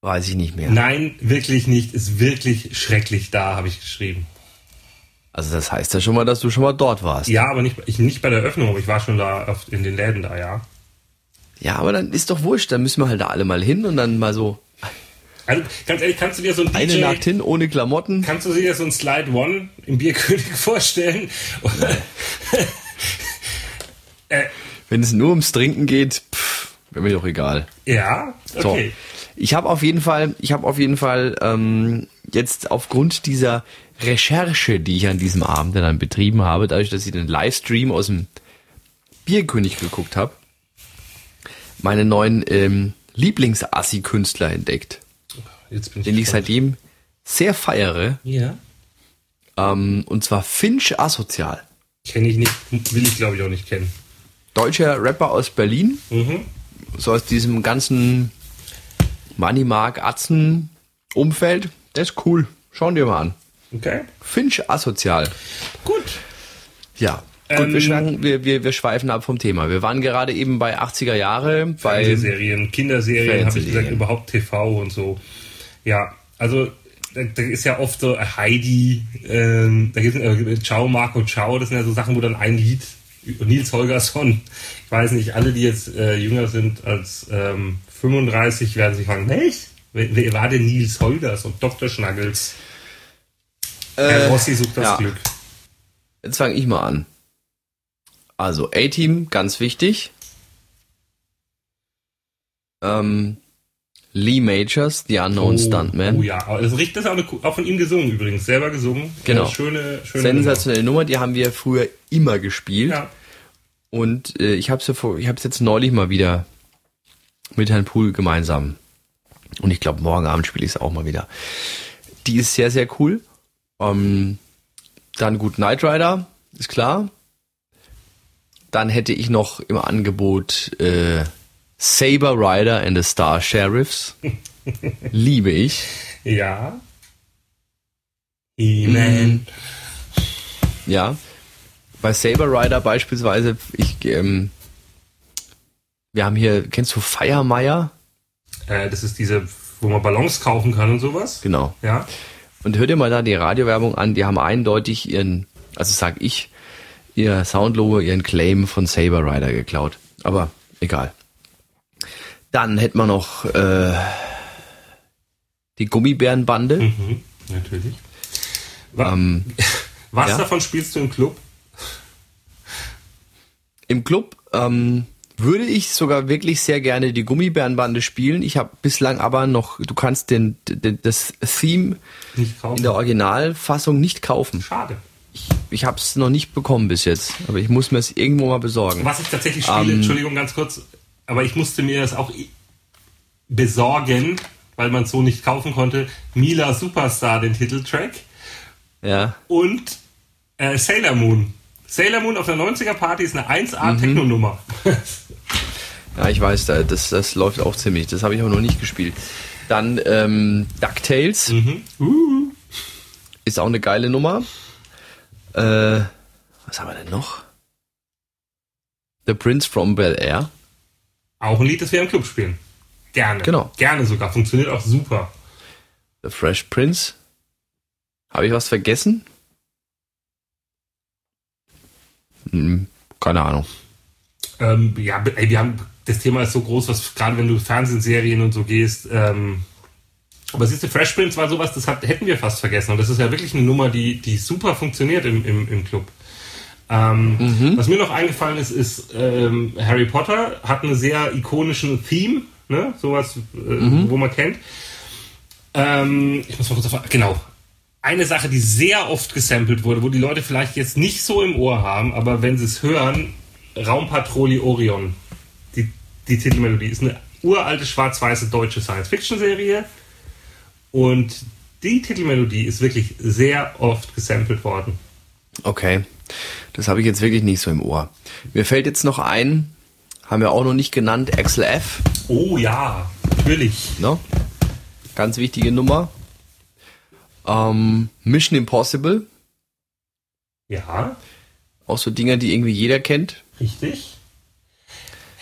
weiß ich nicht mehr. Nein, wirklich nicht. Ist wirklich schrecklich da, habe ich geschrieben. Also das heißt ja schon mal, dass du schon mal dort warst. Ja, aber nicht, ich, nicht bei der Öffnung, aber ich war schon da auf, in den Läden da, ja. Ja, aber dann ist doch wurscht, dann müssen wir halt da alle mal hin und dann mal so Also ganz ehrlich, kannst du dir so ein eine DJ, Nacht hin ohne Klamotten. kannst du dir so ein Slide One im Bierkönig vorstellen? Wenn es nur ums Trinken geht, pff, wäre mir doch egal. ja, So, okay. ich habe auf jeden Fall, ich habe auf jeden Fall ähm, jetzt aufgrund dieser Recherche, die ich an diesem Abend dann betrieben habe, dadurch, dass ich den Livestream aus dem Bierkönig geguckt habe, meine neuen ähm, Lieblingsassi-Künstler entdeckt, Jetzt bin ich den ich seitdem sehr feiere, Ja. ähm, und zwar Finch Asozial. Kenne ich nicht, will ich glaube ich auch nicht kennen. Deutscher Rapper aus Berlin, Mhm. so aus diesem ganzen Money Mark Atzen Umfeld. Der ist cool. Schauen dir mal an. Okay. Finch asozial. Gut. Ja. Gut, Ähm, wir, schwanken, wir, wir, wir schweifen ab vom Thema. Wir waren gerade eben bei 80er Jahre, bei Fernsehserien, Kinderserien, habe ich gesagt, überhaupt TV und so. Ja, also da, da ist ja oft so Heidi, ähm, da gibt es äh, Ciao Marco Ciao, das sind ja so Sachen, wo dann ein Lied, Nils Holgersson, ich weiß nicht, alle, die jetzt äh, jünger sind als ähm, 35, werden sich fragen, welch? Wer, wer war denn Nils Holgersson? Dr. Schnaggels. Herr Rossi sucht das ja. Glück. Jetzt fange ich mal an. Also A-Team, ganz wichtig. Ähm, Lee Majors, The Unknown Stuntman. Oh ja, das, riecht- das ist auch, eine, auch von ihm gesungen übrigens, selber gesungen. Genau. Eine schöne, schöne Sensationelle Nummer, die haben wir früher immer gespielt. Nummer. Ja. Und äh, ich habe es ja jetzt neulich mal wieder mit Herrn Pool gemeinsam. Und ich glaube, morgen Abend spiele ich es auch mal wieder. Die ist sehr, sehr cool. Ähm, dann gut Knight Rider, ist klar. Dann hätte ich noch im Angebot äh, Saber Rider and the Star Sheriffs. Liebe ich. Ja. He-Man. Ja. Bei Saber Rider beispielsweise, ich, ähm, wir haben hier, kennst du Feiermeier? Äh, das ist diese, wo man Ballons kaufen kann und sowas. Genau. Ja. Und hör dir mal da die Radiowerbung an, die haben eindeutig ihren, also sag ich, ihr Soundlogo, ihren Claim von Saber Rider geklaut. Aber egal. Dann hätten wir noch äh, die Gummibärenbande. Mhm, natürlich. Wa Ähm, Was ja. davon spielst du im Club? Im Club ähm, würde ich sogar wirklich sehr gerne die Gummibärenbande spielen. Ich habe bislang aber noch, du kannst den, den das Theme in der Originalfassung nicht kaufen. Schade. Ich, habe es noch nicht bekommen bis jetzt, aber ich muss mir es irgendwo mal besorgen. Was ich tatsächlich spiele, Ähm, Entschuldigung, ganz kurz, aber ich musste mir das auch besorgen, weil man es so nicht kaufen konnte. Mila Superstar, den Titeltrack. Ja. Und äh, Sailor Moon. Sailor Moon auf der 90er Party ist eine 1A Mhm. Techno-Nummer. Ja, ich weiß, da- das, das läuft auch ziemlich. Das habe ich aber noch nicht gespielt. Dann ähm, DuckTales Uh. ist auch eine geile Nummer. Äh, was haben wir denn noch? The Prince from Bel Air. Auch ein Lied, das wir im Club spielen. Gerne. Genau. Gerne sogar. Funktioniert auch super. The Fresh Prince. Habe ich was vergessen? Hm, keine Ahnung. Ähm, ja, ey, wir haben, das Thema ist so groß, was gerade wenn du Fernsehserien und so gehst. Ähm, aber siehst du, Fresh Prince war sowas, das hat, hätten wir fast vergessen. Und das ist ja wirklich eine Nummer, die, die super funktioniert im, im, im Club. Ähm, Was mir noch eingefallen ist, ist ähm, Harry Potter hat einen sehr ikonischen Theme, ne? sowas, äh, wo man kennt. Ähm, ich muss mal kurz auf, genau. Eine Sache, die sehr oft gesampelt wurde, wo die Leute vielleicht jetzt nicht so im Ohr haben, aber wenn sie es hören, Raumpatrolli Orion. Die, die Titelmelodie ist eine uralte schwarz-weiße deutsche Science-Fiction-Serie und die Titelmelodie ist wirklich sehr oft gesampelt worden. Okay. Das habe ich jetzt wirklich nicht so im Ohr. Mir fällt jetzt noch ein, haben wir auch noch nicht genannt, XLF. Oh ja, natürlich. Ne? Ganz wichtige Nummer. Ähm, Mission Impossible. Ja, Auch so Dinger, die irgendwie jeder kennt. richtig.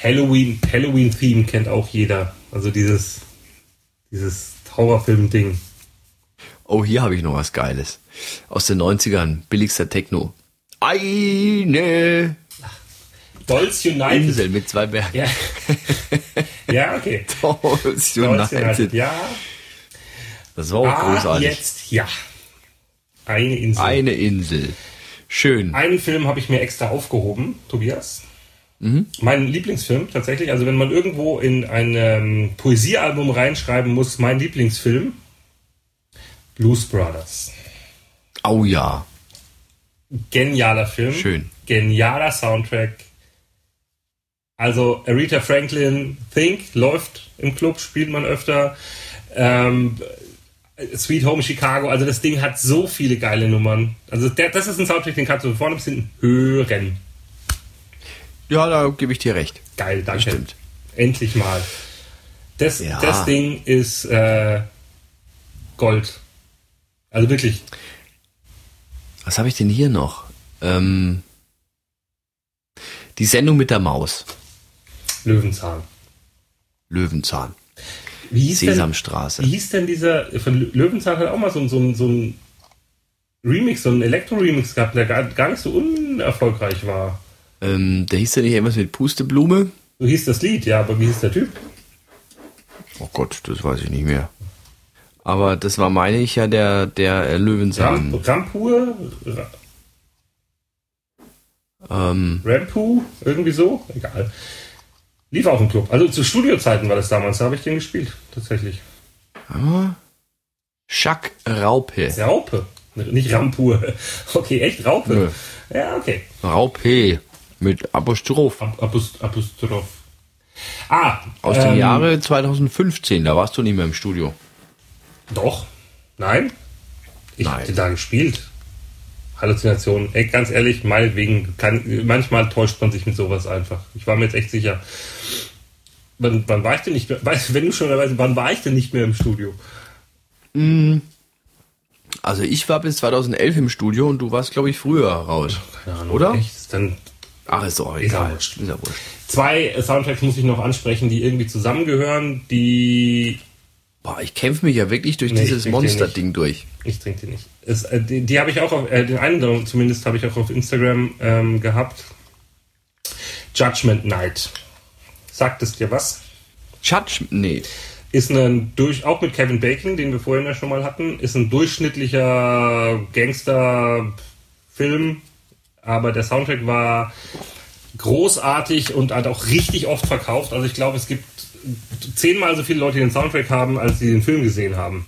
Halloween, Halloween-Theme kennt auch jeder. Also dieses, dieses Horrorfilm-Ding. Oh, hier habe ich noch was Geiles. Aus den 90ern. Billigster Techno. Eine Dolls United. Insel mit zwei Bergen. Ja. ja, okay. Dolls Dolls United. United. Ja. Das war auch Ah, großartig. jetzt ja. Eine Insel. Eine Insel. Schön. Einen Film habe ich mir extra aufgehoben, Tobias. Mhm. Mein Lieblingsfilm tatsächlich. Also wenn man irgendwo in ein ähm, Poesiealbum reinschreiben muss, mein Lieblingsfilm, Blues Brothers. Oh ja. Genialer Film. Schön. Genialer Soundtrack. Also Aretha Franklin, Think, läuft im Club, spielt man öfter. Ähm, Sweet Home Chicago, also das Ding hat so viele geile Nummern. Also der, das ist ein Soundtrack, den kannst du von vorne bis hinten hören. Ja, da gebe ich dir recht. Geil, danke. Stimmt. Endlich mal. Das, Ja. das Ding ist äh, Gold. Also wirklich. Was habe ich denn hier noch? Ähm, die Sendung mit der Maus. Löwenzahn. Löwenzahn. Wie hieß, denn, Sesamstraße. wie hieß denn dieser, von Lö- Löwenzahn hat auch mal so, ein- so, so ein Remix, so ein Elektro-Remix gehabt, der gar, gar nicht so unerfolgreich war. Ähm, der hieß ja nicht irgendwas mit Pusteblume? So hieß das Lied, ja, aber wie hieß der Typ? Oh Gott, das weiß ich nicht mehr. Aber das war, meine ich, ja der, der äh, Löwenzahn. Ramp, Rampur? Ra- Ähm, Rampu? Irgendwie so? Egal. Lief auch im Club. Also zu Studiozeiten war das damals, da habe ich den gespielt, tatsächlich. Jacques Raupe. Raupe. Nicht Rampur. Okay, echt Raupe. Nö. Ja, okay. Raupe. Mit Apostroph. Ap Apos Apostroph. Ah, Aus ähm, dem Jahre 2015. Da warst du nicht mehr im Studio. Doch. Nein? Ich Nein. hatte da gespielt. Halluzinationen. Ey, ganz ehrlich, meinetwegen, kann, manchmal täuscht man sich mit sowas einfach. Ich war mir jetzt echt sicher. Wann, wann war ich denn nicht mehr? Weißt, du, wenn du schon bist, wann war ich denn nicht mehr im Studio? Also ich war bis 2011 im Studio und du warst, glaube ich, früher raus. Keine Ahnung. Oder? Echt? Dann Ach, ist doch egal. Ist ja wurscht. zwei Soundtracks muss ich noch ansprechen, die irgendwie zusammengehören. Die Boah, ich kämpfe mich ja wirklich durch Nee, dieses Monster-Ding durch. Ich trinke die nicht. Es, äh, die die habe ich auch auf, äh, den einen zumindest habe ich auch auf Instagram ähm, gehabt. Judgment Night. Sagt es dir was? Judge, nee. Ist ein durch, auch mit Kevin Bacon, den wir vorhin ja schon mal hatten, ist ein durchschnittlicher Gangster-Film, aber der Soundtrack war großartig und hat auch richtig oft verkauft. Also ich glaube, es gibt zehnmal so viele Leute, die den Soundtrack haben, als die den Film gesehen haben.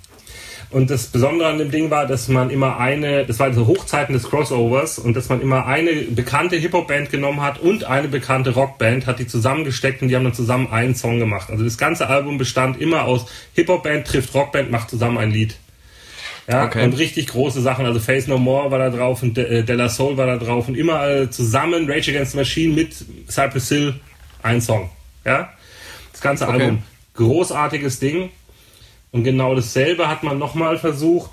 Und das Besondere an dem Ding war, dass man immer eine, das war so Hochzeiten des Crossovers und dass man immer eine bekannte Hip-Hop-Band genommen hat und eine bekannte Rockband, hat die zusammengesteckt und die haben dann zusammen einen Song gemacht. Also das ganze Album bestand immer aus Hip-Hop-Band trifft Rockband, macht zusammen ein Lied. Ja, Okay. und richtig große Sachen. Also Face No More war da drauf und De äh, Della Soul war da drauf und immer äh, zusammen Rage Against the Machine mit Cypress Hill ein Song. Ja, das ganze Okay. Album. Großartiges Ding. Und genau dasselbe hat man nochmal versucht.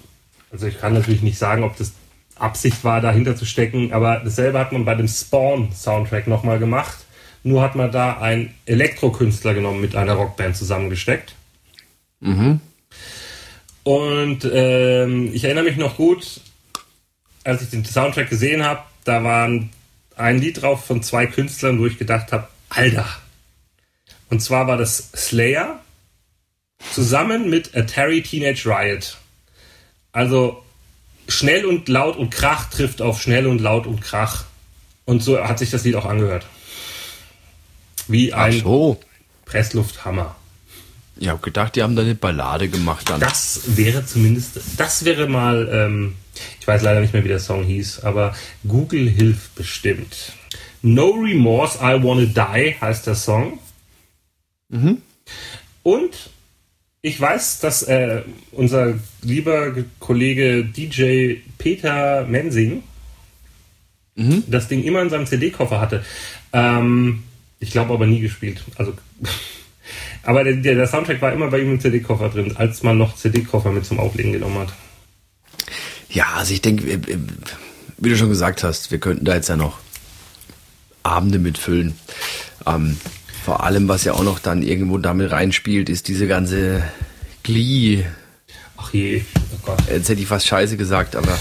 Also ich kann natürlich nicht sagen, ob das Absicht war, dahinter zu stecken, aber dasselbe hat man bei dem Spawn-Soundtrack nochmal gemacht. Nur hat man da einen Elektrokünstler genommen mit einer Rockband zusammengesteckt. Und ähm, ich erinnere mich noch gut, als ich den Soundtrack gesehen habe, da war ein Lied drauf von zwei Künstlern, wo ich gedacht habe, Alter. Und zwar war das Slayer zusammen mit Atari Teenage Riot. Also schnell und laut und Krach trifft auf schnell und laut und Krach. Und so hat sich das Lied auch angehört. Wie ein so. Presslufthammer. Ich habe gedacht, die haben da eine Ballade gemacht dann. Das wäre zumindest, das wäre mal, ähm, ich weiß leider nicht mehr, wie der Song hieß, aber Google hilft bestimmt. No Remorse, I Wanna Die heißt der Song. Und ich weiß, dass äh, unser lieber Kollege DJ Peter Mensing das Ding immer in seinem CD-Koffer hatte. Ähm, ich glaube aber nie gespielt. Also, aber der, der, der Soundtrack war immer bei ihm im CD-Koffer drin, als man noch CD-Koffer mit zum Auflegen genommen hat. Ja, also ich denke, wie du schon gesagt hast, wir könnten da jetzt ja noch Abende mitfüllen. Ähm, vor allem, was ja auch noch dann irgendwo damit reinspielt, ist diese ganze Glee. Ach je, oh Gott. Jetzt hätte ich fast Scheiße gesagt, aber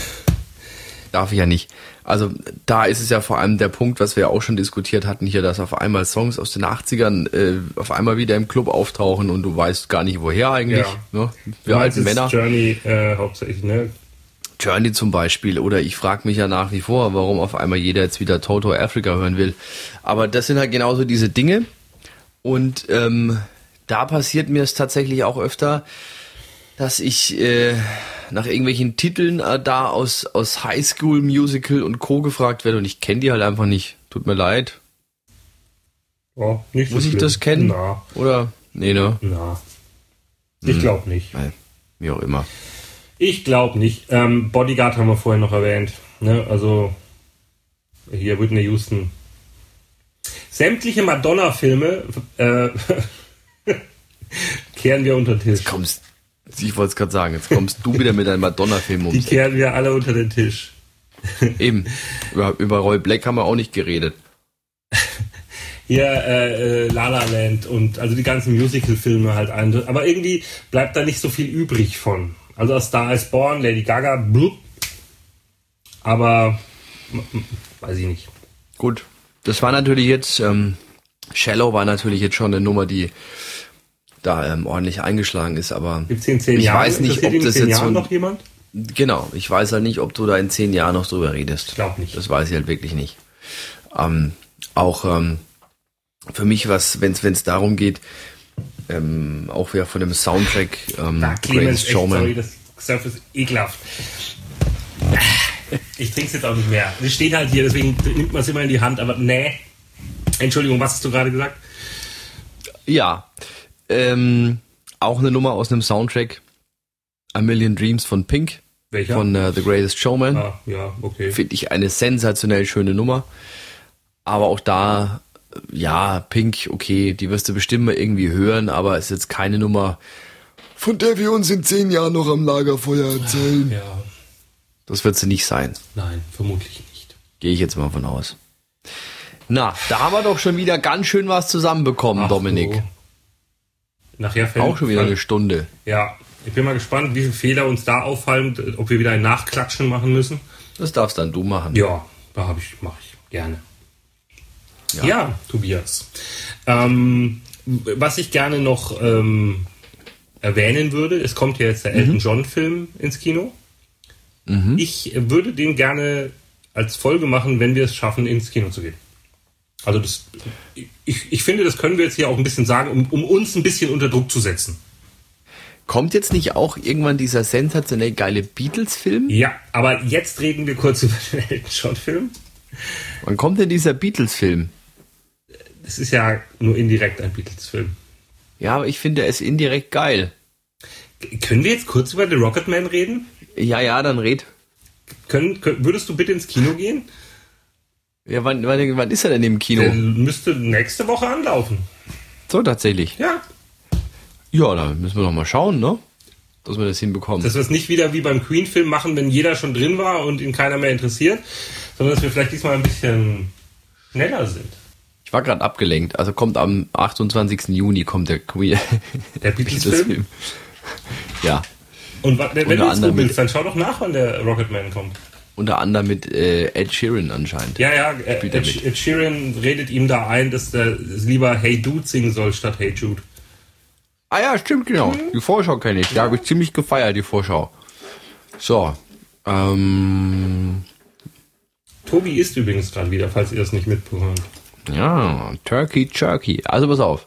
darf ich ja nicht. Also da ist es ja vor allem der Punkt, was wir ja auch schon diskutiert hatten hier, dass auf einmal Songs aus den 80ern äh, auf einmal wieder im Club auftauchen und du weißt gar nicht woher eigentlich. Ja. Ne? Wir alten Männer. Journey äh, hauptsächlich, ne? Journey zum Beispiel. Oder ich frage mich ja nach wie vor, warum auf einmal jeder jetzt wieder Toto Africa hören will. Aber das sind halt genauso diese Dinge. Und ähm, da passiert mir es tatsächlich auch öfter, dass ich äh, nach irgendwelchen Titeln äh, da aus, aus High School Musical und Co. gefragt werde und ich kenne die halt einfach nicht. Tut mir leid. Oh, nicht so Muss ich schlimm. das kennen? Na, Oder? Nee, ne? na. Ich glaube nicht. Nein. Wie auch immer. Ich glaube nicht. Ähm, Bodyguard haben wir vorhin noch erwähnt. Ne? Also hier Whitney Houston. Sämtliche Madonna-Filme äh, kehren wir unter den Tisch. Kommst, ich wollte es gerade sagen, jetzt kommst du wieder mit einem Madonna-Film um. Die kehren wir alle unter den Tisch. Eben. Über, über Roy Black haben wir auch nicht geredet. Hier äh, äh, La La Land und also die ganzen Musical-Filme halt ein. Aber irgendwie bleibt da nicht so viel übrig von. Also Star is Born, Lady Gaga, blub. Aber weiß ich nicht. Gut. Das war natürlich jetzt, ähm, Shallow war natürlich jetzt schon eine Nummer, die da ähm, ordentlich eingeschlagen ist, aber Gibt es in zehn ich Jahren? weiß nicht, ob in das zehn jetzt so Jahren ein, noch jemand? genau, ich weiß halt nicht, ob du da in zehn Jahren noch drüber redest. Ich glaub nicht. Das weiß ich halt wirklich nicht. Ähm, auch ähm, für mich, was, wenn es darum geht, ähm, auch wieder von dem Soundtrack ähm, Da, Clemens, echt, sorry, das Surf ist ekelhaft. Ich trinke es jetzt auch nicht mehr. Es steht halt hier, deswegen nimmt man es immer in die Hand, aber nee. Entschuldigung, was hast du gerade gesagt? Ja, ähm, auch eine Nummer aus einem Soundtrack, A Million Dreams von Pink, Welcher? von äh, The Greatest Showman. ah, ja, okay. Finde ich eine sensationell schöne Nummer. Aber auch da, ja, Pink, okay, die wirst du bestimmt mal irgendwie hören, aber ist jetzt keine Nummer, von der wir uns in zehn Jahren noch am Lagerfeuer erzählen. Ja, Das wird sie nicht sein. nein, vermutlich nicht. Gehe ich jetzt mal von aus. Na, da haben wir doch schon wieder ganz schön was zusammenbekommen, Ach Dominik. so. Nachher fällt Auch schon wieder eine Stunde. Ja, ich bin mal gespannt, wie viele Fehler uns da auffallen, ob wir wieder ein Nachklatschen machen müssen. Das darfst dann du machen. Ja, da habe ich, mache ich gerne. Ja, Ja. Tobias. Ähm, was ich gerne noch ähm, erwähnen würde, es kommt ja jetzt der Elton John Film ins Kino. Ich würde den gerne als Folge machen, wenn wir es schaffen, ins Kino zu gehen. Also das, ich, ich finde, das können wir jetzt hier auch ein bisschen sagen, um, um uns ein bisschen unter Druck zu setzen. Kommt jetzt nicht auch irgendwann dieser sensationell geile Beatles-Film? Ja, aber jetzt reden wir kurz über den Elton John Film. Wann kommt denn dieser Beatles-Film? Es ist ja nur indirekt ein Beatles-Film. Ja, aber ich finde, er ist indirekt geil. Können wir jetzt kurz über The Rocketman reden? Ja, ja, dann red. Können, könnt, würdest du bitte ins Kino gehen? Ja, wann, wann, wann ist er denn im Kino? Der müsste nächste Woche anlaufen. So, tatsächlich. Ja. Ja, da müssen wir noch mal schauen, ne? Dass wir das hinbekommen. Dass wir es nicht wieder wie beim Queen-Film machen, wenn jeder schon drin war und ihn keiner mehr interessiert, sondern dass wir vielleicht diesmal ein bisschen schneller sind. Ich war gerade abgelenkt. Also kommt am 28. Juni kommt der Queen. Der Beatles-Film? Ja. Und wenn Unter du anderem googelst, dann schau doch nach, wann der Rocketman kommt. Unter anderem mit äh, Ed Sheeran anscheinend. Ja, ja, Ed, mit. Ed Sheeran redet ihm da ein, dass er lieber Hey Dude singen soll statt Hey Jude. Ah ja, stimmt, genau. Die Vorschau kenne ich. Da habe ich ziemlich gefeiert, die Vorschau. So. Ähm, Tobi isst übrigens gerade wieder, falls ihr das nicht mitbekommt. ja, Turkey Jerky. Also pass auf.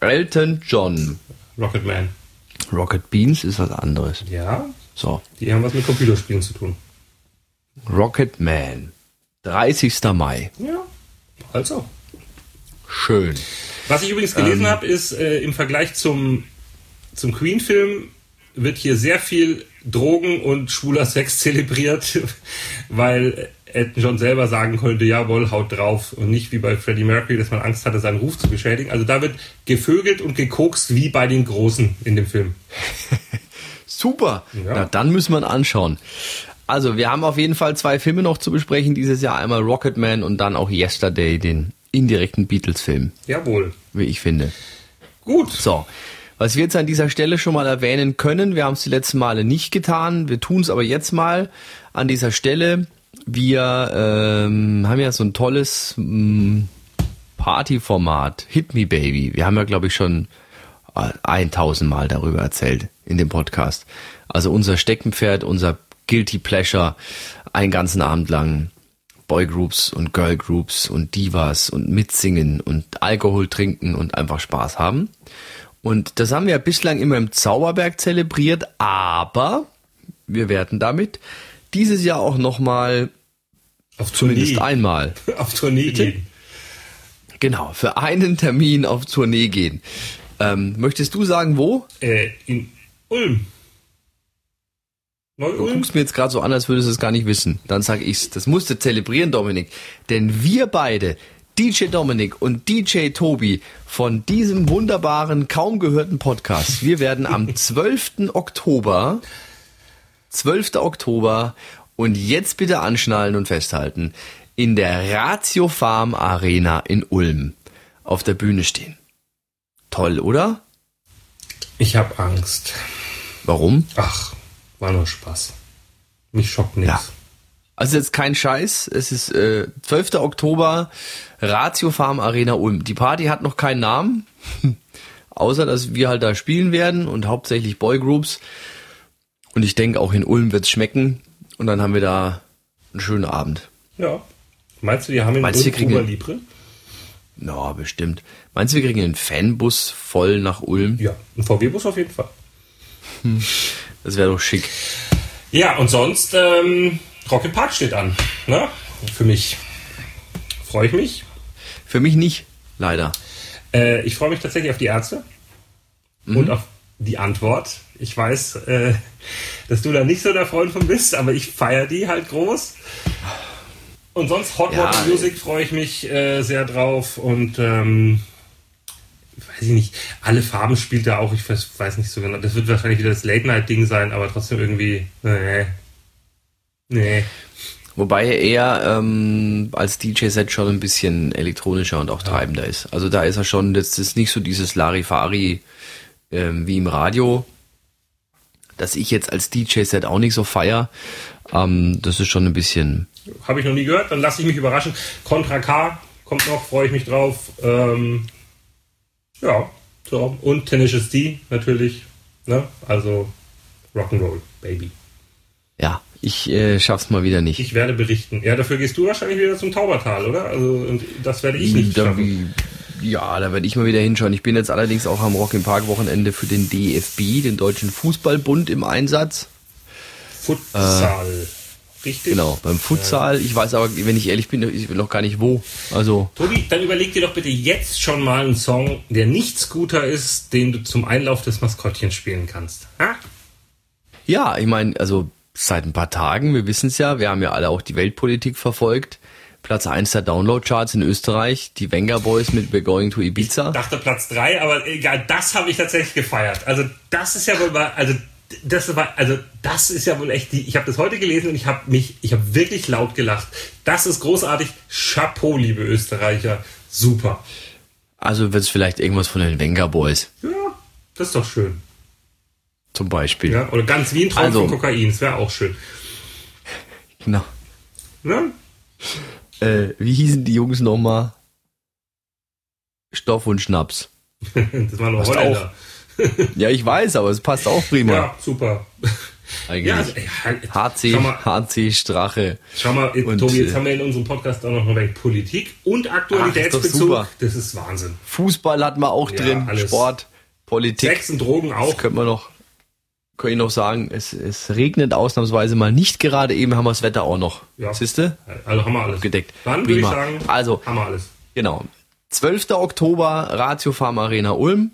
Elton John. Rocketman. Rocket Beans ist was anderes. Ja, So. die haben was mit Computerspielen zu tun. Rocket Man. 30. Mai. Ja, also. Schön. Was ich übrigens gelesen habe, ist äh, im Vergleich zum, zum Queen-Film wird hier sehr viel Drogen und schwuler Sex zelebriert, weil Elton John selber sagen könnte, jawohl, haut drauf und nicht wie bei Freddie Mercury, dass man Angst hatte, seinen Ruf zu beschädigen. Also da wird gevögelt und gekokst wie bei den Großen in dem Film. Super. Ja. Na, dann müssen wir ihn anschauen. Also, wir haben auf jeden Fall zwei Filme noch zu besprechen dieses Jahr. Einmal Rocketman und dann auch Yesterday, den indirekten Beatles-Film, Jawohl. wie ich finde. Gut. So, was wir jetzt an dieser Stelle schon mal erwähnen können, wir haben es die letzten Male nicht getan, wir tun es aber jetzt mal an dieser Stelle. Wir ähm, haben ja so ein tolles ähm, Partyformat, Hit Me Baby. Wir haben ja, glaube ich, schon äh, 1000 Mal darüber erzählt in dem Podcast. Also unser Steckenpferd, unser Guilty Pleasure, einen ganzen Abend lang Boygroups und Girlgroups und Divas und mitsingen und Alkohol trinken und einfach Spaß haben. Und das haben wir ja bislang immer im Zauberberg zelebriert, aber wir werden damit dieses Jahr auch nochmal Auf zumindest Tournee. einmal, Auf Tournee gehen. genau, für einen Termin auf Tournee gehen. Ähm, möchtest du sagen, wo? Äh, in Ulm. Du guckst mir jetzt gerade so an, als würdest du es gar nicht wissen. Dann sag ich's. Das musst du zelebrieren, Dominik. Denn wir beide, DJ Dominik und DJ Tobi von diesem wunderbaren, kaum gehörten Podcast, wir werden am 12. Oktober, 12. Oktober und jetzt bitte anschnallen und festhalten, in der Ratio Farm Arena in Ulm auf der Bühne stehen. Toll, oder? Ich habe Angst. Warum? Ach, war nur Spaß. Mich schockt nichts. Ja. Also jetzt kein Scheiß, es ist äh, 12. Oktober, Ratio Farm Arena Ulm. Die Party hat noch keinen Namen, außer dass wir halt da spielen werden und hauptsächlich Boygroups. Und ich denke, auch in Ulm wird's schmecken und dann haben wir da einen schönen Abend. Ja. Meinst du, die haben in Meinst du, Ulm wir kriegen- Cuba Libre? Na, bestimmt. Meinst du, wir kriegen einen Fanbus voll nach Ulm? Ja, ein VW-Bus auf jeden Fall. Das wäre doch schick. Ja, und sonst, ähm, Rocket Park steht an. Ne? Für mich. Freue ich mich. Für mich nicht, leider. Äh, ich freue mich tatsächlich auf die Ärzte und auf die Antwort. Ich weiß, äh, dass du da nicht so der Freund von bist, aber ich feiere die halt groß. Und sonst Hot Ja, Water Music freue ich mich äh, sehr drauf und ähm, weiß ich nicht, alle Farben spielt er auch, ich weiß, weiß nicht so genau. Das wird wahrscheinlich wieder das Late-Night-Ding sein, aber trotzdem irgendwie, nee. Nee. Wobei er ähm, als DJ-Set schon ein bisschen elektronischer und auch treibender ist. Also da ist er schon, das ist nicht so dieses Larifari ähm, wie im Radio, dass ich jetzt als DJ-Set auch nicht so feier. Ähm, das ist schon ein bisschen. Habe ich noch nie gehört, dann lasse ich mich überraschen. Contra K kommt noch, freue ich mich drauf. Ähm, ja, so. Und Tenacious D natürlich. Ne? Also Rock'n'Roll, Baby. Ja, ich äh, schaff's mal wieder nicht. Ich werde berichten. Ja, dafür gehst du wahrscheinlich wieder zum Taubertal, oder? Also, und das werde ich nicht da, schaffen. Ja, da werde ich mal wieder hinschauen. Ich bin jetzt allerdings auch am Rock im Park Wochenende für den DFB, den Deutschen Fußballbund, im Einsatz. Futsal. Äh, Richtig? Genau, beim Futsal. Ich weiß aber, wenn ich ehrlich bin, ich will noch gar nicht wo. Also. Tobi, dann überleg dir doch bitte jetzt schon mal einen Song, der nicht Scooter ist, den du zum Einlauf des Maskottchens spielen kannst. Ha? Ja, ich meine, also seit ein paar Tagen, wir wissen es ja, wir haben ja alle auch die Weltpolitik verfolgt. Platz 1 der Download-Charts in Österreich, die Venga Boys mit We're Going to Ibiza. Ich dachte Platz 3, aber egal, das habe ich tatsächlich gefeiert. Also das ist ja wohl mal, also das war, also das ist ja wohl echt die, ich habe das heute gelesen und ich habe mich, ich habe wirklich laut gelacht. Das ist großartig. Chapeau, liebe Österreicher. Super. Also wird es vielleicht irgendwas von den Venga Boys. Ja, das ist doch schön. Zum Beispiel. Ja, oder ganz wie ein Traum also, von Kokain, das wäre auch schön. Genau. Ne? Äh, wie hießen die Jungs nochmal? Stoff und Schnaps. das war noch Holländer. ja, ich weiß, aber es passt auch prima. Ja, super. Eigentlich. Ja, also, HC, HC Strache. Schau mal, und, Tobi, jetzt äh, haben wir in unserem Podcast auch noch ein wenig Politik und Aktualitätsbezug. Ach, das, ist Wahnsinn. Fußball hat man auch ja, drin, alles. Sport, Politik. Sex und Drogen auch. Das könnte man noch kann ich noch sagen, es, es regnet ausnahmsweise mal nicht gerade, eben haben wir das Wetter auch noch. Ja. Siehste? Also haben wir alles. Gedeckt. Dann würde ich sagen, also, haben wir alles. Genau. 12. Oktober, Ratio Farm Arena Ulm.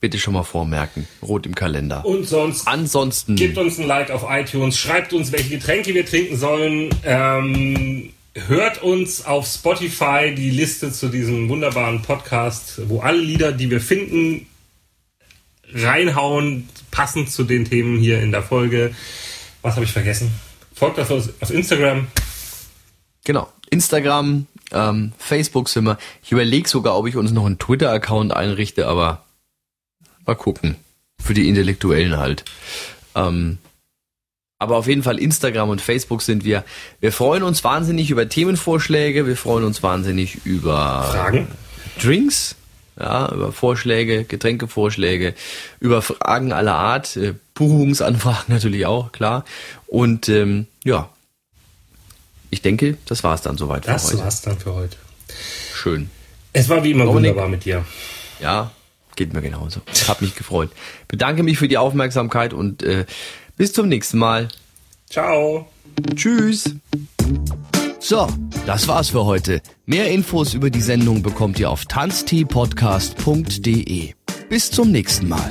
Bitte schon mal vormerken. Rot im Kalender. Und sonst. Ansonsten. Gebt uns ein Like auf iTunes. Schreibt uns, welche Getränke wir trinken sollen. Ähm, hört uns auf Spotify die Liste zu diesem wunderbaren Podcast, wo alle Lieder, die wir finden, reinhauen, passend zu den Themen hier in der Folge. Was habe ich vergessen? Folgt auf, auf Instagram. Genau. Instagram, ähm, Facebook sind wir. Ich überlege sogar, ob ich uns noch einen Twitter-Account einrichte, aber mal gucken. Für die Intellektuellen halt. Ähm, aber auf jeden Fall Instagram und Facebook sind wir. Wir freuen uns wahnsinnig über Themenvorschläge. Wir freuen uns wahnsinnig über Fragen, Drinks, ja, über Vorschläge, Getränkevorschläge, über Fragen aller Art, äh, Buchungsanfragen natürlich auch, klar. Und ähm, ja, ich denke, das war es dann soweit das für heute. Das war's dann für heute. Schön. Es war wie immer Dominik, wunderbar mit dir. Ja, geht mir genauso. Hab mich gefreut. Bedanke mich für die Aufmerksamkeit und äh, bis zum nächsten Mal. Ciao. Tschüss. So, das war's für heute. Mehr Infos über die Sendung bekommt ihr auf tanzteepodcast.de. Bis zum nächsten Mal.